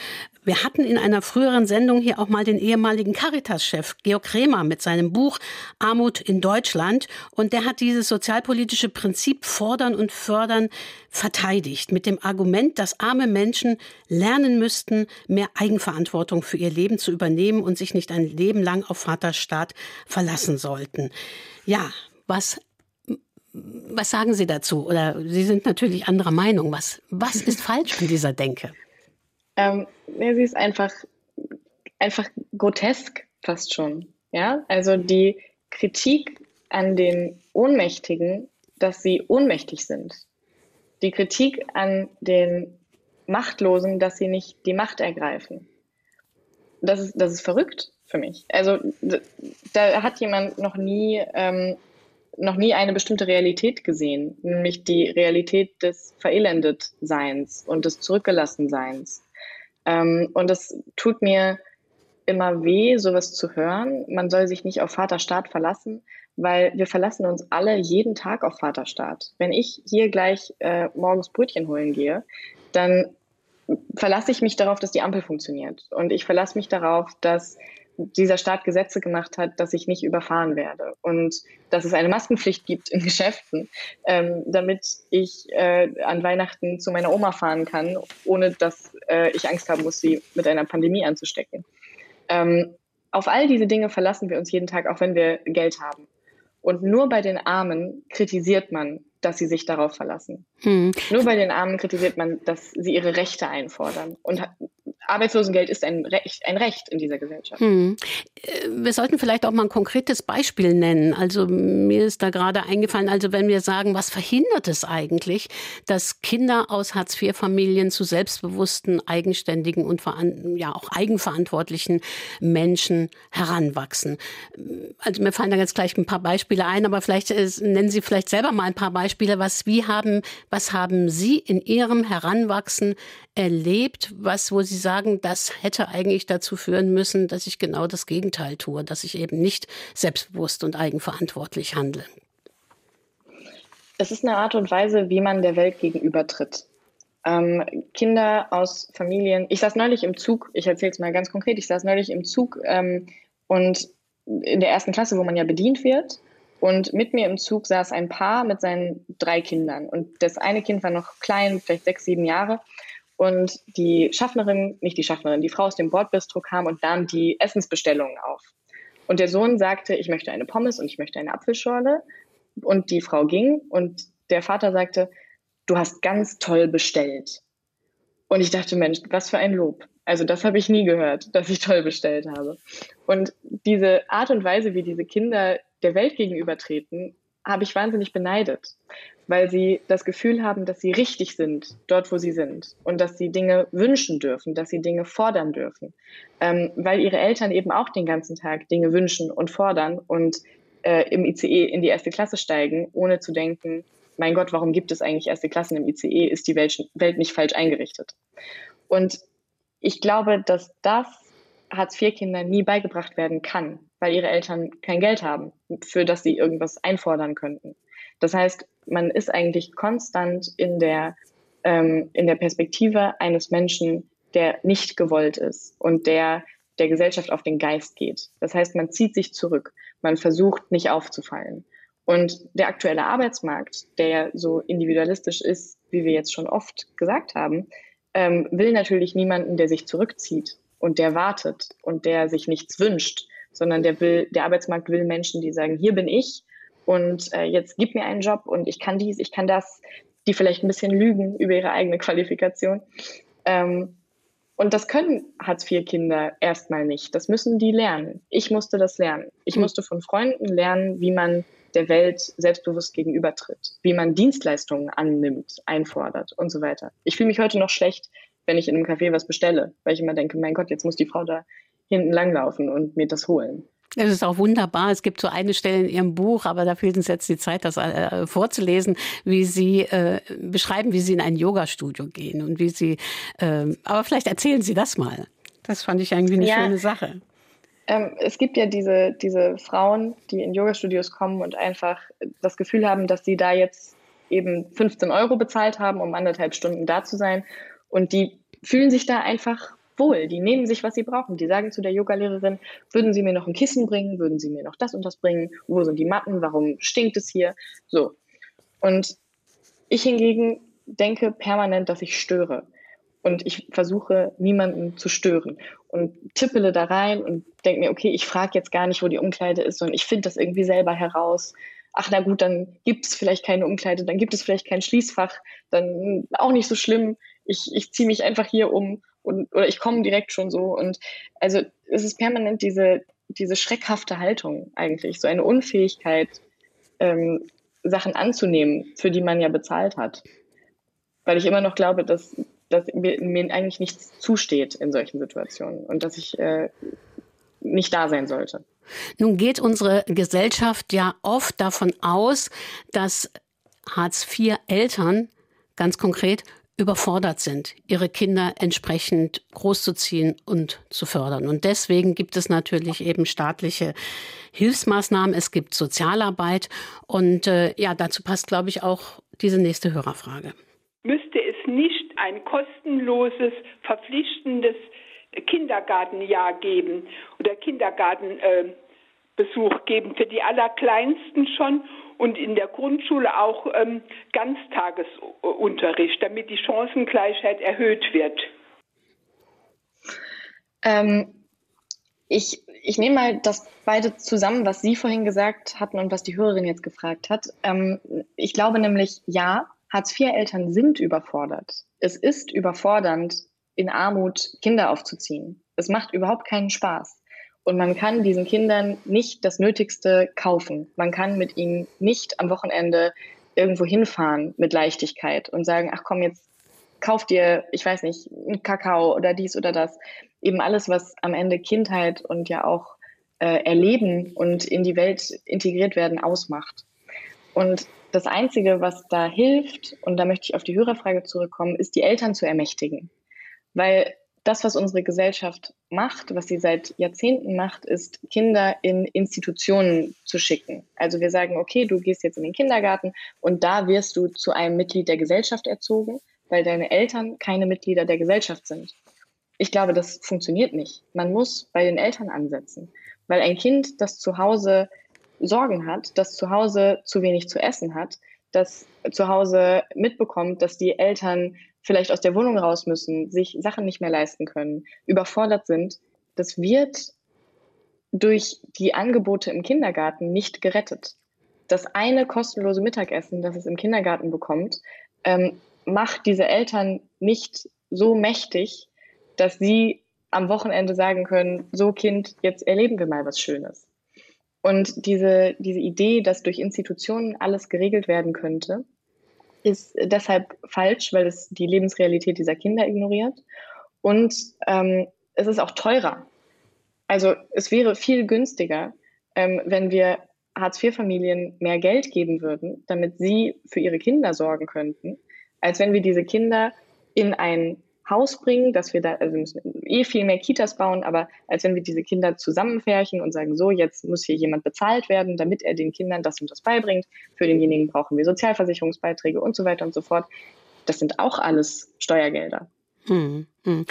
Wir hatten in einer früheren Sendung hier auch mal den ehemaligen Caritas-Chef Georg Kremer mit seinem Buch Armut in Deutschland und der hat dieses sozialpolitische Prinzip Fordern und Fördern verteidigt mit dem Argument, dass arme Menschen lernen müssten, mehr Eigenverantwortung für ihr Leben zu übernehmen und sich nicht ein Leben lang auf Vaterstaat verlassen sollten. Ja, was was sagen Sie dazu? Oder Sie sind natürlich anderer Meinung. Was, was ist falsch an dieser Denke? Ähm, ja, sie ist einfach, einfach grotesk fast schon. Ja, also die Kritik an den Ohnmächtigen, dass sie ohnmächtig sind. Die Kritik an den Machtlosen, dass sie nicht die Macht ergreifen. Das ist, das ist verrückt für mich. Also da hat jemand noch nie, ähm, noch nie eine bestimmte Realität gesehen, nämlich die Realität des Verelendetseins und des Zurückgelassenseins. Ähm, und es tut mir immer weh, sowas zu hören. Man soll sich nicht auf Vaterstaat verlassen, weil wir verlassen uns alle jeden Tag auf Vaterstaat. Wenn ich hier gleich äh, morgens Brötchen holen gehe, dann verlasse ich mich darauf, dass die Ampel funktioniert. Und ich verlasse mich darauf, dass dieser Staat Gesetze gemacht hat, dass ich nicht überfahren werde und dass es eine Maskenpflicht gibt in Geschäften, ähm, damit ich äh, an Weihnachten zu meiner Oma fahren kann, ohne dass äh, ich Angst haben muss, sie mit einer Pandemie anzustecken. Ähm, auf all diese Dinge verlassen wir uns jeden Tag, auch wenn wir Geld haben. Und nur bei den Armen kritisiert man, dass sie sich darauf verlassen. Hm. Nur bei den Armen kritisiert man, dass sie ihre Rechte einfordern. Und Arbeitslosengeld ist ein Recht, ein Recht in dieser Gesellschaft. Hm. Äh, wir sollten vielleicht auch mal ein konkretes Beispiel nennen. Also mir ist da gerade eingefallen, also wenn wir sagen, was verhindert es eigentlich, dass Kinder aus Hartz-IV-Familien zu selbstbewussten, eigenständigen und ja auch eigenverantwortlichen Menschen heranwachsen? Also mir fallen da jetzt gleich ein paar Beispiele ein, aber vielleicht äh, nennen Sie vielleicht selber mal ein paar Beispiele. Was, wie haben, was haben Sie in Ihrem Heranwachsen erlebt, was, wo Sie sagen, das hätte eigentlich dazu führen müssen, dass ich genau das Gegenteil tue, dass ich eben nicht selbstbewusst und eigenverantwortlich handle? Es ist eine Art und Weise, wie man der Welt gegenübertritt. Ähm, Kinder aus Familien, ich saß neulich im Zug, ich erzähle es mal ganz konkret, ich saß neulich im Zug ähm, und in der ersten Klasse, wo man ja bedient wird, und mit mir im Zug saß ein Paar mit seinen drei Kindern. Und das eine Kind war noch klein, vielleicht sechs, sieben Jahre. Und die Schaffnerin, nicht die Schaffnerin, die Frau aus dem Bordbistro kam und nahm die Essensbestellungen auf. Und der Sohn sagte, ich möchte eine Pommes und ich möchte eine Apfelschorle. Und die Frau ging und der Vater sagte, du hast ganz toll bestellt. Und ich dachte, Mensch, was für ein Lob. Also das habe ich nie gehört, dass ich toll bestellt habe. Und diese Art und Weise, wie diese Kinder der Welt gegenübertreten, habe ich wahnsinnig beneidet, weil sie das Gefühl haben, dass sie richtig sind dort, wo sie sind und dass sie Dinge wünschen dürfen, dass sie Dinge fordern dürfen, ähm, weil ihre Eltern eben auch den ganzen Tag Dinge wünschen und fordern und äh, im ICE in die erste Klasse steigen, ohne zu denken, mein Gott, warum gibt es eigentlich erste Klassen im ICE? Ist die Welt, Welt nicht falsch eingerichtet? Und ich glaube, dass das Hartz-IV-Kindern nie beigebracht werden kann, weil ihre Eltern kein Geld haben, für das sie irgendwas einfordern könnten. Das heißt, man ist eigentlich konstant in der, ähm, in der Perspektive eines Menschen, der nicht gewollt ist und der der Gesellschaft auf den Geist geht. Das heißt, man zieht sich zurück, man versucht nicht aufzufallen. Und der aktuelle Arbeitsmarkt, der so individualistisch ist, wie wir jetzt schon oft gesagt haben, ähm, will natürlich niemanden, der sich zurückzieht und der wartet und der sich nichts wünscht, sondern der will, der Arbeitsmarkt will Menschen, die sagen, hier bin ich und äh, jetzt gib mir einen Job und ich kann dies, ich kann das, die vielleicht ein bisschen lügen über ihre eigene Qualifikation. Ähm, und das können Hartz-IV-Kinder erstmal nicht. Das müssen die lernen. Ich musste das lernen. Ich mhm. musste von Freunden lernen, wie man der Welt selbstbewusst gegenübertritt, wie man Dienstleistungen annimmt, einfordert und so weiter. Ich fühle mich heute noch schlecht, wenn ich in einem Café was bestelle, weil ich immer denke, mein Gott, jetzt muss die Frau da hinten langlaufen und mir das holen. Das ist auch wunderbar. Es gibt so eine Stelle in Ihrem Buch, aber da fehlt uns jetzt die Zeit, das äh, vorzulesen, wie Sie äh, beschreiben, wie Sie in ein Yoga-Studio gehen und wie Sie. Äh, aber vielleicht erzählen Sie das mal. Das fand ich irgendwie eine ja, schöne Sache. Ähm, es gibt ja diese, diese Frauen, die in Yoga-Studios kommen und einfach das Gefühl haben, dass sie da jetzt eben 15 Euro bezahlt haben, um anderthalb Stunden da zu sein und die fühlen sich da einfach wohl. Die nehmen sich, was sie brauchen. Die sagen zu der Yogalehrerin, würden Sie mir noch ein Kissen bringen? Würden Sie mir noch das und das bringen? Wo sind die Matten? Warum stinkt es hier? So. Und ich hingegen denke permanent, dass ich störe. Und ich versuche, niemanden zu stören. Und tippele da rein und denke mir, okay, ich frage jetzt gar nicht, wo die Umkleide ist, sondern ich finde das irgendwie selber heraus. Ach na gut, dann gibt es vielleicht keine Umkleide, dann gibt es vielleicht kein Schließfach, dann auch nicht so schlimm ich, ich ziehe mich einfach hier um und, oder ich komme direkt schon so. Und also es ist permanent diese, diese schreckhafte Haltung eigentlich, so eine Unfähigkeit, ähm, Sachen anzunehmen, für die man ja bezahlt hat. Weil ich immer noch glaube, dass, dass mir, mir eigentlich nichts zusteht in solchen Situationen und dass ich äh, nicht da sein sollte. Nun geht unsere Gesellschaft ja oft davon aus, dass Hartz-IV-Eltern ganz konkret überfordert sind, ihre Kinder entsprechend großzuziehen und zu fördern. Und deswegen gibt es natürlich eben staatliche Hilfsmaßnahmen, es gibt Sozialarbeit und äh, ja, dazu passt, glaube ich, auch diese nächste Hörerfrage. Müsste es nicht ein kostenloses, verpflichtendes Kindergartenjahr geben oder Kindergartenbesuch äh, geben für die Allerkleinsten schon und in der Grundschule auch ähm, Ganztagesunterricht, damit die Chancengleichheit erhöht wird. Ähm, ich, ich nehme mal das beide zusammen, was Sie vorhin gesagt hatten und was die Hörerin jetzt gefragt hat. Ähm, ich glaube nämlich, ja, Hartz-IV-Eltern sind überfordert. Es ist überfordernd, in Armut Kinder aufzuziehen. Es macht überhaupt keinen Spaß. Und man kann diesen Kindern nicht das Nötigste kaufen. Man kann mit ihnen nicht am Wochenende irgendwo hinfahren mit Leichtigkeit und sagen, ach komm, jetzt kauf dir, ich weiß nicht, einen Kakao oder dies oder das. Eben alles, was am Ende Kindheit und ja auch äh, Erleben und in die Welt integriert werden ausmacht. Und das Einzige, was da hilft, und da möchte ich auf die Hörerfrage zurückkommen, ist, die Eltern zu ermächtigen. Weil das, was unsere Gesellschaft macht, was sie seit Jahrzehnten macht, ist, Kinder in Institutionen zu schicken. Also wir sagen, okay, du gehst jetzt in den Kindergarten und da wirst du zu einem Mitglied der Gesellschaft erzogen, weil deine Eltern keine Mitglieder der Gesellschaft sind. Ich glaube, das funktioniert nicht. Man muss bei den Eltern ansetzen, weil ein Kind, das zu Hause Sorgen hat, das zu Hause zu wenig zu essen hat, das zu Hause mitbekommt, dass die Eltern vielleicht aus der Wohnung raus müssen, sich Sachen nicht mehr leisten können, überfordert sind, das wird durch die Angebote im Kindergarten nicht gerettet. Das eine kostenlose Mittagessen, das es im Kindergarten bekommt, ähm, macht diese Eltern nicht so mächtig, dass sie am Wochenende sagen können, so Kind, jetzt erleben wir mal was Schönes. Und diese, diese Idee, dass durch Institutionen alles geregelt werden könnte, ist deshalb falsch, weil es die Lebensrealität dieser Kinder ignoriert. Und ähm, es ist auch teurer. Also es wäre viel günstiger, ähm, wenn wir Hartz-IV-Familien mehr Geld geben würden, damit sie für ihre Kinder sorgen könnten, als wenn wir diese Kinder in ein Haus bringen, dass wir da, also wir müssen eh viel mehr Kitas bauen, aber als wenn wir diese Kinder zusammenfärchen und sagen, so, jetzt muss hier jemand bezahlt werden, damit er den Kindern das und das beibringt. Für denjenigen brauchen wir Sozialversicherungsbeiträge und so weiter und so fort. Das sind auch alles Steuergelder. Hm, hm.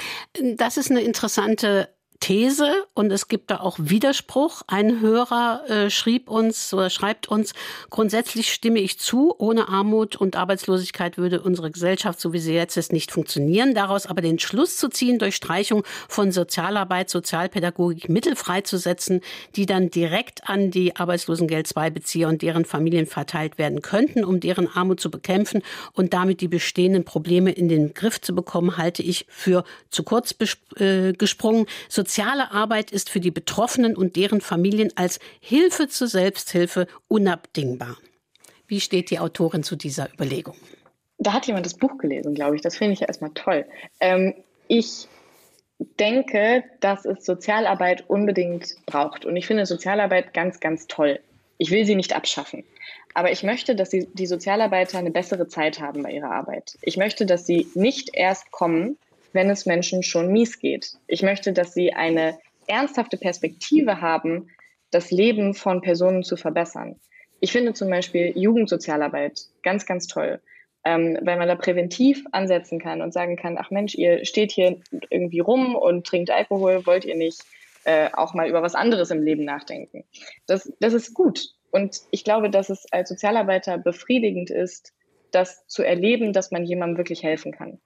Das ist eine interessante These und es gibt da auch Widerspruch. Ein Hörer äh, schrieb uns oder schreibt uns, grundsätzlich stimme ich zu, ohne Armut und Arbeitslosigkeit würde unsere Gesellschaft, so wie sie jetzt ist, nicht funktionieren. Daraus aber den Schluss zu ziehen, durch Streichung von Sozialarbeit, Sozialpädagogik Mittel freizusetzen, die dann direkt an die Arbeitslosengeld II-Bezieher und deren Familien verteilt werden könnten, um deren Armut zu bekämpfen und damit die bestehenden Probleme in den Griff zu bekommen, halte ich für zu kurz äh, gesprungen. Soziale Arbeit ist für die Betroffenen und deren Familien als Hilfe zur Selbsthilfe unabdingbar. Wie steht die Autorin zu dieser Überlegung? Da hat jemand das Buch gelesen, glaube ich. Das finde ich erstmal toll. Ähm, ich denke, dass es Sozialarbeit unbedingt braucht. Und ich finde Sozialarbeit ganz, ganz toll. Ich will sie nicht abschaffen. Aber ich möchte, dass die, die Sozialarbeiter eine bessere Zeit haben bei ihrer Arbeit. Ich möchte, dass sie nicht erst kommen, wenn es Menschen schon mies geht. Ich möchte, dass sie eine ernsthafte Perspektive haben, das Leben von Personen zu verbessern. Ich finde zum Beispiel Jugendsozialarbeit ganz, ganz toll, ähm, weil man da präventiv ansetzen kann und sagen kann, ach Mensch, ihr steht hier irgendwie rum und trinkt Alkohol, wollt ihr nicht äh, auch mal über was anderes im Leben nachdenken? Das, das ist gut. Und ich glaube, dass es als Sozialarbeiter befriedigend ist, das zu erleben, dass man jemandem wirklich helfen kann.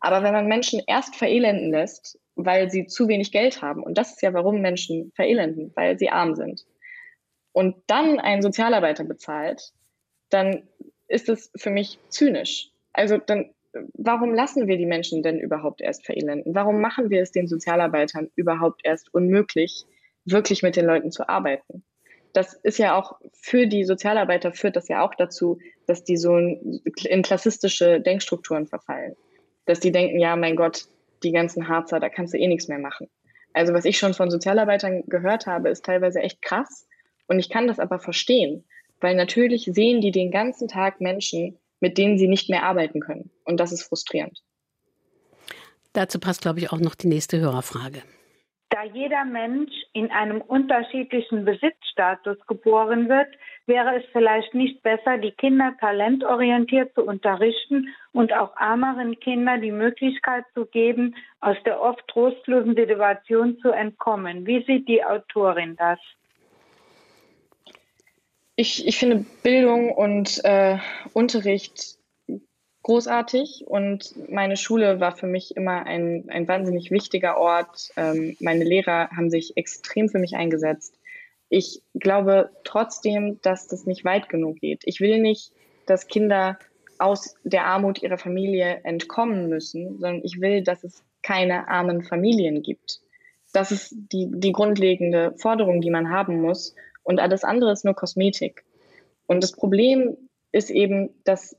Aber wenn man Menschen erst verelenden lässt, weil sie zu wenig Geld haben, und das ist ja, warum Menschen verelenden, weil sie arm sind, und dann einen Sozialarbeiter bezahlt, dann ist es für mich zynisch. Also dann, warum lassen wir die Menschen denn überhaupt erst verelenden? Warum machen wir es den Sozialarbeitern überhaupt erst unmöglich, wirklich mit den Leuten zu arbeiten? Das ist ja auch für die Sozialarbeiter führt das ja auch dazu, dass die so in klassistische Denkstrukturen verfallen dass die denken, ja, mein Gott, die ganzen Harzer, da kannst du eh nichts mehr machen. Also was ich schon von Sozialarbeitern gehört habe, ist teilweise echt krass. Und ich kann das aber verstehen, weil natürlich sehen die den ganzen Tag Menschen, mit denen sie nicht mehr arbeiten können. Und das ist frustrierend. Dazu passt, glaube ich, auch noch die nächste Hörerfrage. Da jeder Mensch in einem unterschiedlichen Besitzstatus geboren wird, wäre es vielleicht nicht besser, die Kinder talentorientiert zu unterrichten und auch ärmeren Kindern die Möglichkeit zu geben, aus der oft trostlosen Situation zu entkommen. Wie sieht die Autorin das? Ich, ich finde Bildung und äh, Unterricht großartig und meine Schule war für mich immer ein, ein wahnsinnig wichtiger Ort. Ähm, meine Lehrer haben sich extrem für mich eingesetzt. Ich glaube trotzdem, dass das nicht weit genug geht. Ich will nicht, dass Kinder aus der Armut ihrer Familie entkommen müssen, sondern ich will, dass es keine armen Familien gibt. Das ist die, die grundlegende Forderung, die man haben muss. Und alles andere ist nur Kosmetik. Und das Problem ist eben, dass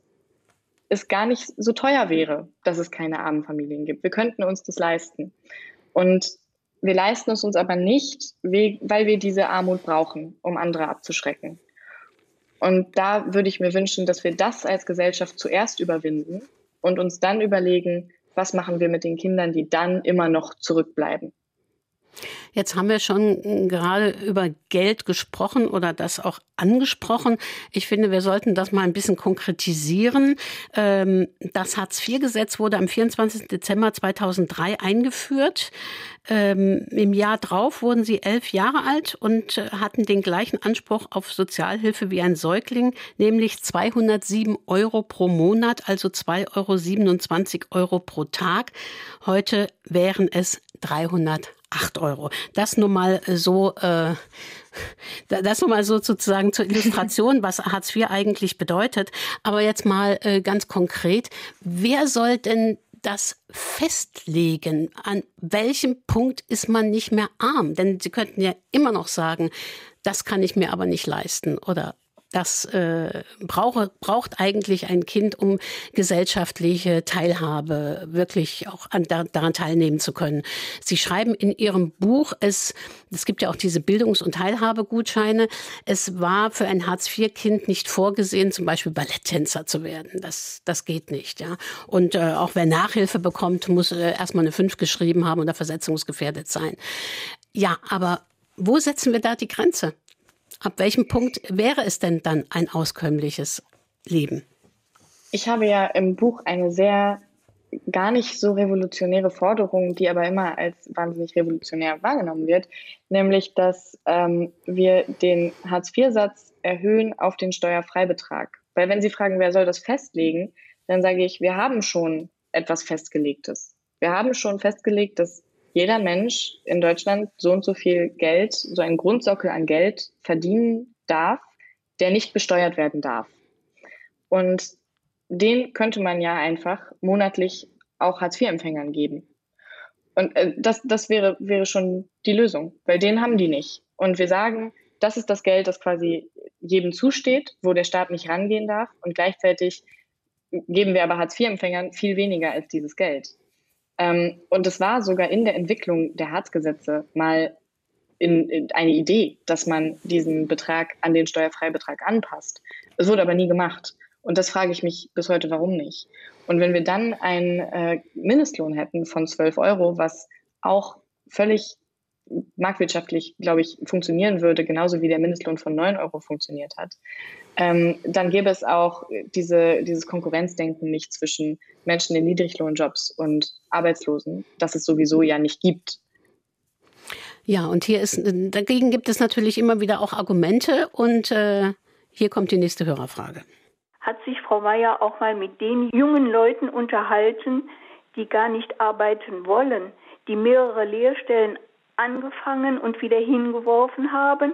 es gar nicht so teuer wäre, dass es keine armen Familien gibt. Wir könnten uns das leisten. Und wir leisten es uns aber nicht, weil wir diese Armut brauchen, um andere abzuschrecken. Und da würde ich mir wünschen, dass wir das als Gesellschaft zuerst überwinden und uns dann überlegen, was machen wir mit den Kindern, die dann immer noch zurückbleiben. Jetzt haben wir schon hm, gerade über Geld gesprochen oder das auch angesprochen. Ich finde, wir sollten das mal ein bisschen konkretisieren. Ähm, das Hartz-IV-Gesetz wurde am 24. Dezember 2003 eingeführt. Ähm, Im Jahr drauf wurden sie elf Jahre alt und äh, hatten den gleichen Anspruch auf Sozialhilfe wie ein Säugling, nämlich 207 Euro pro Monat, also 2,27 Euro, Euro pro Tag. Heute wären es 300 8 Euro. Das nur mal so, äh, das nur mal so sozusagen zur Illustration, was Hartz IV eigentlich bedeutet. Aber jetzt mal äh, ganz konkret, wer soll denn das festlegen? An welchem Punkt ist man nicht mehr arm? Denn Sie könnten ja immer noch sagen, das kann ich mir aber nicht leisten oder das äh, brauche, braucht eigentlich ein Kind, um gesellschaftliche Teilhabe wirklich auch an, daran teilnehmen zu können. Sie schreiben in Ihrem Buch, es, es gibt ja auch diese Bildungs- und Teilhabegutscheine, es war für ein Hartz-IV-Kind nicht vorgesehen, zum Beispiel Balletttänzer zu werden. Das, das geht nicht. Ja? Und äh, auch wer Nachhilfe bekommt, muss äh, erstmal eine 5 geschrieben haben oder versetzungsgefährdet sein. Ja, aber wo setzen wir da die Grenze? Ab welchem Punkt wäre es denn dann ein auskömmliches Leben? Ich habe ja im Buch eine sehr gar nicht so revolutionäre Forderung, die aber immer als wahnsinnig revolutionär wahrgenommen wird, nämlich dass ähm, wir den Hartz-IV-Satz erhöhen auf den Steuerfreibetrag. Weil wenn Sie fragen, wer soll das festlegen, dann sage ich, wir haben schon etwas Festgelegtes. Wir haben schon festgelegt, dass jeder Mensch in Deutschland so und so viel Geld, so einen Grundsockel an Geld verdienen darf, der nicht besteuert werden darf. Und den könnte man ja einfach monatlich auch Hartz-IV-Empfängern geben. Und äh, das, das wäre, wäre schon die Lösung, weil den haben die nicht. Und wir sagen, das ist das Geld, das quasi jedem zusteht, wo der Staat nicht rangehen darf. Und gleichzeitig geben wir aber Hartz-IV-Empfängern viel weniger als dieses Geld. Ähm, und es war sogar in der Entwicklung der Harzgesetze mal in, in eine Idee, dass man diesen Betrag an den Steuerfreibetrag anpasst. Es wurde aber nie gemacht. Und das frage ich mich bis heute, warum nicht. Und wenn wir dann einen äh, Mindestlohn hätten von 12 Euro, was auch völlig marktwirtschaftlich, glaube ich, funktionieren würde, genauso wie der Mindestlohn von 9 Euro funktioniert hat, ähm, dann gäbe es auch diese, dieses Konkurrenzdenken nicht zwischen Menschen in Niedriglohnjobs und Arbeitslosen, das es sowieso ja nicht gibt. Ja, und hier ist, dagegen gibt es natürlich immer wieder auch Argumente und äh, hier kommt die nächste Hörerfrage. Hat sich Frau Mayer auch mal mit den jungen Leuten unterhalten, die gar nicht arbeiten wollen, die mehrere Lehrstellen angefangen und wieder hingeworfen haben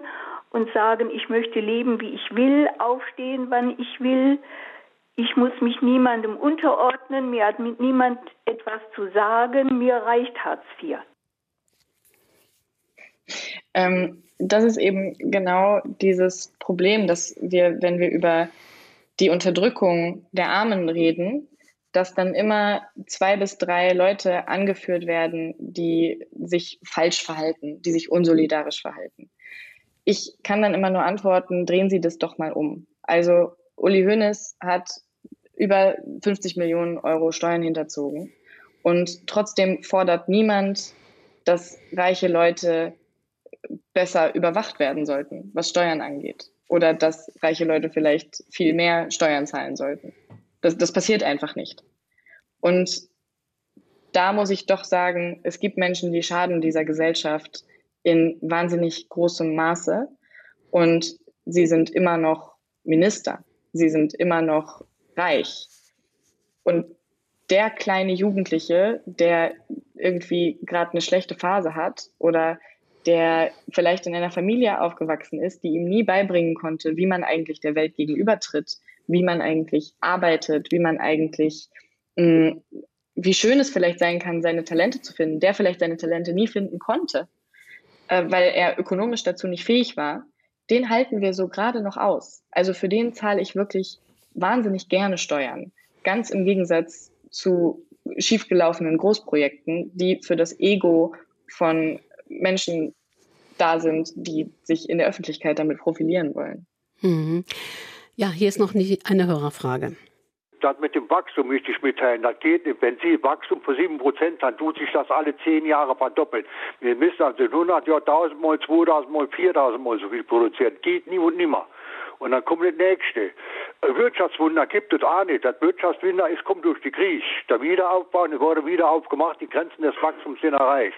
und sagen, ich möchte leben, wie ich will, aufstehen, wann ich will. Ich muss mich niemandem unterordnen, mir hat niemand etwas zu sagen, mir reicht Hartz IV. Ähm, das ist eben genau dieses Problem, dass wir, wenn wir über die Unterdrückung der Armen reden, dass dann immer zwei bis drei Leute angeführt werden, die sich falsch verhalten, die sich unsolidarisch verhalten. Ich kann dann immer nur antworten, drehen Sie das doch mal um. Also Uli Hoeneß hat über 50 Millionen Euro Steuern hinterzogen und trotzdem fordert niemand dass reiche Leute besser überwacht werden sollten, was Steuern angeht. Oder dass reiche Leute vielleicht viel mehr Steuern zahlen sollten. Das, das passiert einfach nicht. Und da muss ich doch sagen, es gibt Menschen, die schaden dieser Gesellschaft in wahnsinnig großem Maße. Und sie sind immer noch Minister. Sie sind immer noch reich. Und der kleine Jugendliche, der irgendwie gerade eine schlechte Phase hat oder der vielleicht in einer Familie aufgewachsen ist, die ihm nie beibringen konnte, wie man eigentlich der Welt gegenübertritt, wie man eigentlich arbeitet, wie man eigentlich, mh, mm, wie schön es vielleicht sein kann, seine Talente zu finden, der vielleicht seine Talente nie finden konnte, äh, weil er ökonomisch dazu nicht fähig war, den halten wir so gerade noch aus. Also für den zahle ich wirklich wahnsinnig gerne Steuern. Ganz im Gegensatz zu schiefgelaufenen Großprojekten, die für das Ego von Menschen da sind, die sich in der Öffentlichkeit damit profilieren wollen. Mhm. Ja, hier ist noch eine Hörerfrage. Das mit dem Wachstum möchte ich mitteilen. Das geht nicht. Wenn Sie Wachstum von 7 Prozent haben, tut sich das alle zehn Jahre verdoppeln. Wir müssen also 100 Jahre 1000 mal, 2000 mal, 4000 mal so viel produzieren. Geht nie und nimmer. Und dann kommt das nächste. Wirtschaftswunder gibt es auch nicht. Das Wirtschaftswunder ist, kommt durch die Krise. Der Wiederaufbau, wurde wieder aufgemacht, die Grenzen des Wachstums sind erreicht.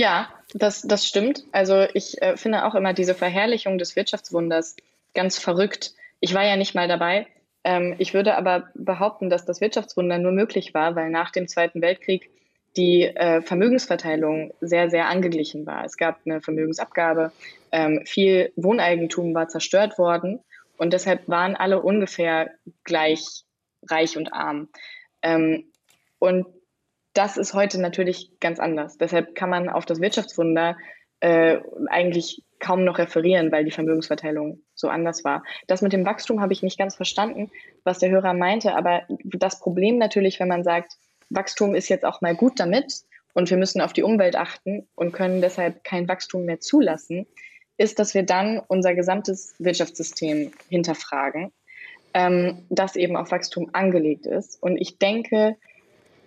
Ja, das, das stimmt. Also ich äh, finde auch immer diese Verherrlichung des Wirtschaftswunders ganz verrückt. Ich war ja nicht mal dabei. Ähm, ich würde aber behaupten, dass das Wirtschaftswunder nur möglich war, weil nach dem Zweiten Weltkrieg die äh, Vermögensverteilung sehr, sehr angeglichen war. Es gab eine Vermögensabgabe, ähm, viel Wohneigentum war zerstört worden und deshalb waren alle ungefähr gleich reich und arm. Ähm, und das ist heute natürlich ganz anders. Deshalb kann man auf das Wirtschaftswunder äh, eigentlich kaum noch referieren, weil die Vermögensverteilung so anders war. Das mit dem Wachstum habe ich nicht ganz verstanden, was der Hörer meinte. Aber das Problem natürlich, wenn man sagt, Wachstum ist jetzt auch mal gut damit und wir müssen auf die Umwelt achten und können deshalb kein Wachstum mehr zulassen, ist, dass wir dann unser gesamtes Wirtschaftssystem hinterfragen, ähm, das eben auf Wachstum angelegt ist. Und ich denke,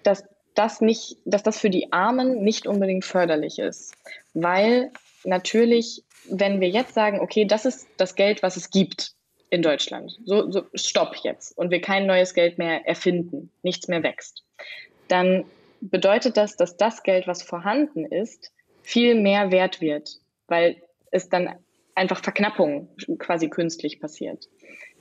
dass das nicht, dass das für die Armen nicht unbedingt förderlich ist, weil natürlich, wenn wir jetzt sagen, okay, das ist das Geld, was es gibt in Deutschland, so, so stopp jetzt und wir kein neues Geld mehr erfinden, nichts mehr wächst, dann bedeutet das, dass das Geld, was vorhanden ist, viel mehr wert wird, weil es dann einfach Verknappung quasi künstlich passiert.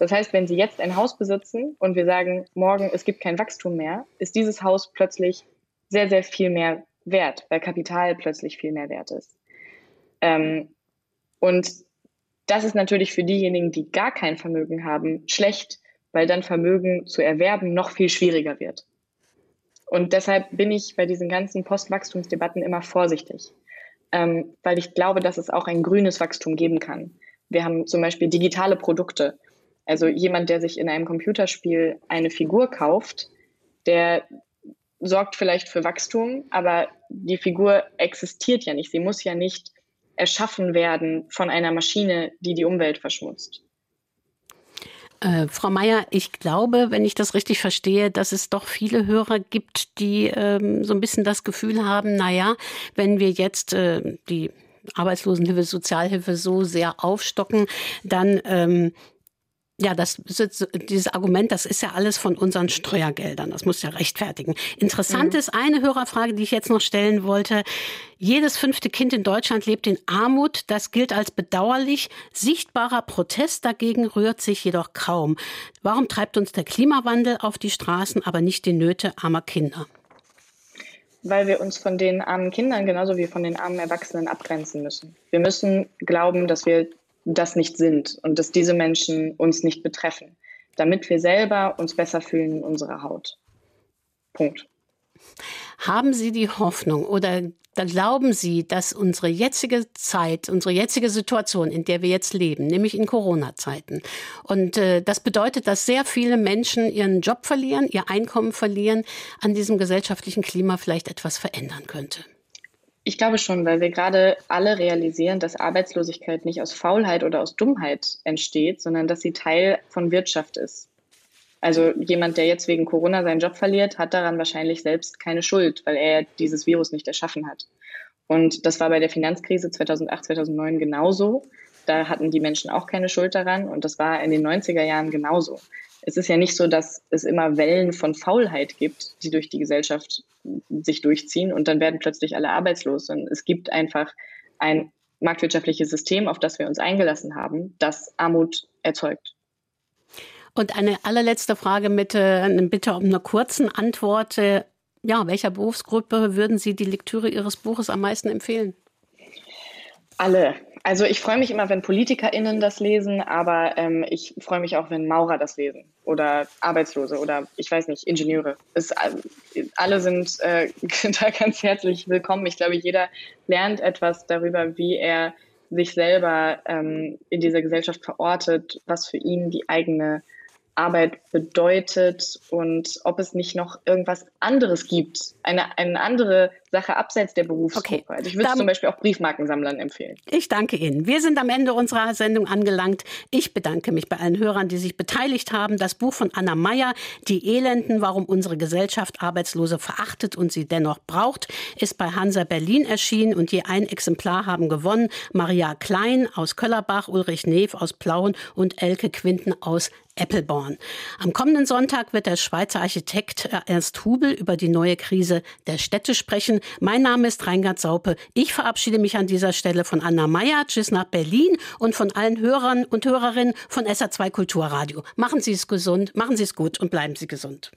Das heißt, wenn Sie jetzt ein Haus besitzen und wir sagen, morgen es gibt kein Wachstum mehr, ist dieses Haus plötzlich sehr, sehr viel mehr wert, weil Kapital plötzlich viel mehr wert ist. Ähm, und das ist natürlich für diejenigen, die gar kein Vermögen haben, schlecht, weil dann Vermögen zu erwerben noch viel schwieriger wird. Und deshalb bin ich bei diesen ganzen Postwachstumsdebatten immer vorsichtig, ähm, weil ich glaube, dass es auch ein grünes Wachstum geben kann. Wir haben zum Beispiel digitale Produkte. Also jemand, der sich in einem Computerspiel eine Figur kauft, der sorgt vielleicht für Wachstum, aber die Figur existiert ja nicht. Sie muss ja nicht erschaffen werden von einer Maschine, die die Umwelt verschmutzt. Äh, Frau Mayer, ich glaube, wenn ich das richtig verstehe, dass es doch viele Hörer gibt, die ähm, so ein bisschen das Gefühl haben, naja, wenn wir jetzt äh, die Arbeitslosenhilfe, Sozialhilfe so sehr aufstocken, dann ähm, ja, das, dieses Argument, das ist ja alles von unseren Steuergeldern. Das muss ja rechtfertigen. Interessant mhm. ist eine Hörerfrage, die ich jetzt noch stellen wollte. Jedes fünfte Kind in Deutschland lebt in Armut. Das gilt als bedauerlich. Sichtbarer Protest dagegen rührt sich jedoch kaum. Warum treibt uns der Klimawandel auf die Straßen, aber nicht die Nöte armer Kinder? Weil wir uns von den armen Kindern genauso wie von den armen Erwachsenen abgrenzen müssen. Wir müssen glauben, dass wir das nicht sind und dass diese Menschen uns nicht betreffen, damit wir selber uns besser fühlen in unserer Haut. Punkt. Haben Sie die Hoffnung oder glauben Sie, dass unsere jetzige Zeit, unsere jetzige Situation, in der wir jetzt leben, nämlich in Corona-Zeiten, und äh, das bedeutet, dass sehr viele Menschen ihren Job verlieren, ihr Einkommen verlieren, an diesem gesellschaftlichen Klima vielleicht etwas verändern könnte? Ich glaube schon, weil wir gerade alle realisieren, dass Arbeitslosigkeit nicht aus Faulheit oder aus Dummheit entsteht, sondern dass sie Teil von Wirtschaft ist. Also jemand, der jetzt wegen Corona seinen Job verliert, hat daran wahrscheinlich selbst keine Schuld, weil er dieses Virus nicht erschaffen hat. Und das war bei der Finanzkrise 2008, 2009 genauso. Da hatten die Menschen auch keine Schuld daran und das war in den 90er Jahren genauso. Es ist ja nicht so, dass es immer Wellen von Faulheit gibt, die durch die Gesellschaft sich durchziehen und dann werden plötzlich alle arbeitslos. Und es gibt einfach ein marktwirtschaftliches System, auf das wir uns eingelassen haben, das Armut erzeugt. Und eine allerletzte Frage mit äh, bitte um eine kurzen Antwort. Ja, welcher Berufsgruppe würden Sie die Lektüre Ihres Buches am meisten empfehlen? Alle. Also ich freue mich immer, wenn PolitikerInnen das lesen, aber ähm, ich freue mich auch, wenn Maurer das lesen oder Arbeitslose oder ich weiß nicht, Ingenieure. Es, äh, alle sind äh, da ganz herzlich willkommen. Ich glaube, jeder lernt etwas darüber, wie er sich selber ähm, in dieser Gesellschaft verortet, was für ihn die eigene Arbeit bedeutet und ob es nicht noch irgendwas anderes gibt, eine, eine andere Sache abseits der Berufsgruppe. Okay. Also ich würde zum Beispiel auch Briefmarkensammlern empfehlen. Ich danke Ihnen. Wir sind am Ende unserer Sendung angelangt. Ich bedanke mich bei allen Hörern, die sich beteiligt haben. Das Buch von Anna Meyer, Die Elenden, warum unsere Gesellschaft Arbeitslose verachtet und sie dennoch braucht, ist bei Hansa Berlin erschienen und je ein Exemplar haben gewonnen. Maria Klein aus Köllerbach, Ulrich Neef aus Plauen und Elke Quinten aus Appleborn. Am kommenden Sonntag wird der Schweizer Architekt Ernst Hubel über die neue Krise der Städte sprechen. Mein Name ist Reingard Saupe. Ich verabschiede mich an dieser Stelle von Anna Meyer. Tschüss nach Berlin und von allen Hörern und Hörerinnen von SA2 Kulturradio. Machen Sie es gesund, machen Sie es gut und bleiben Sie gesund.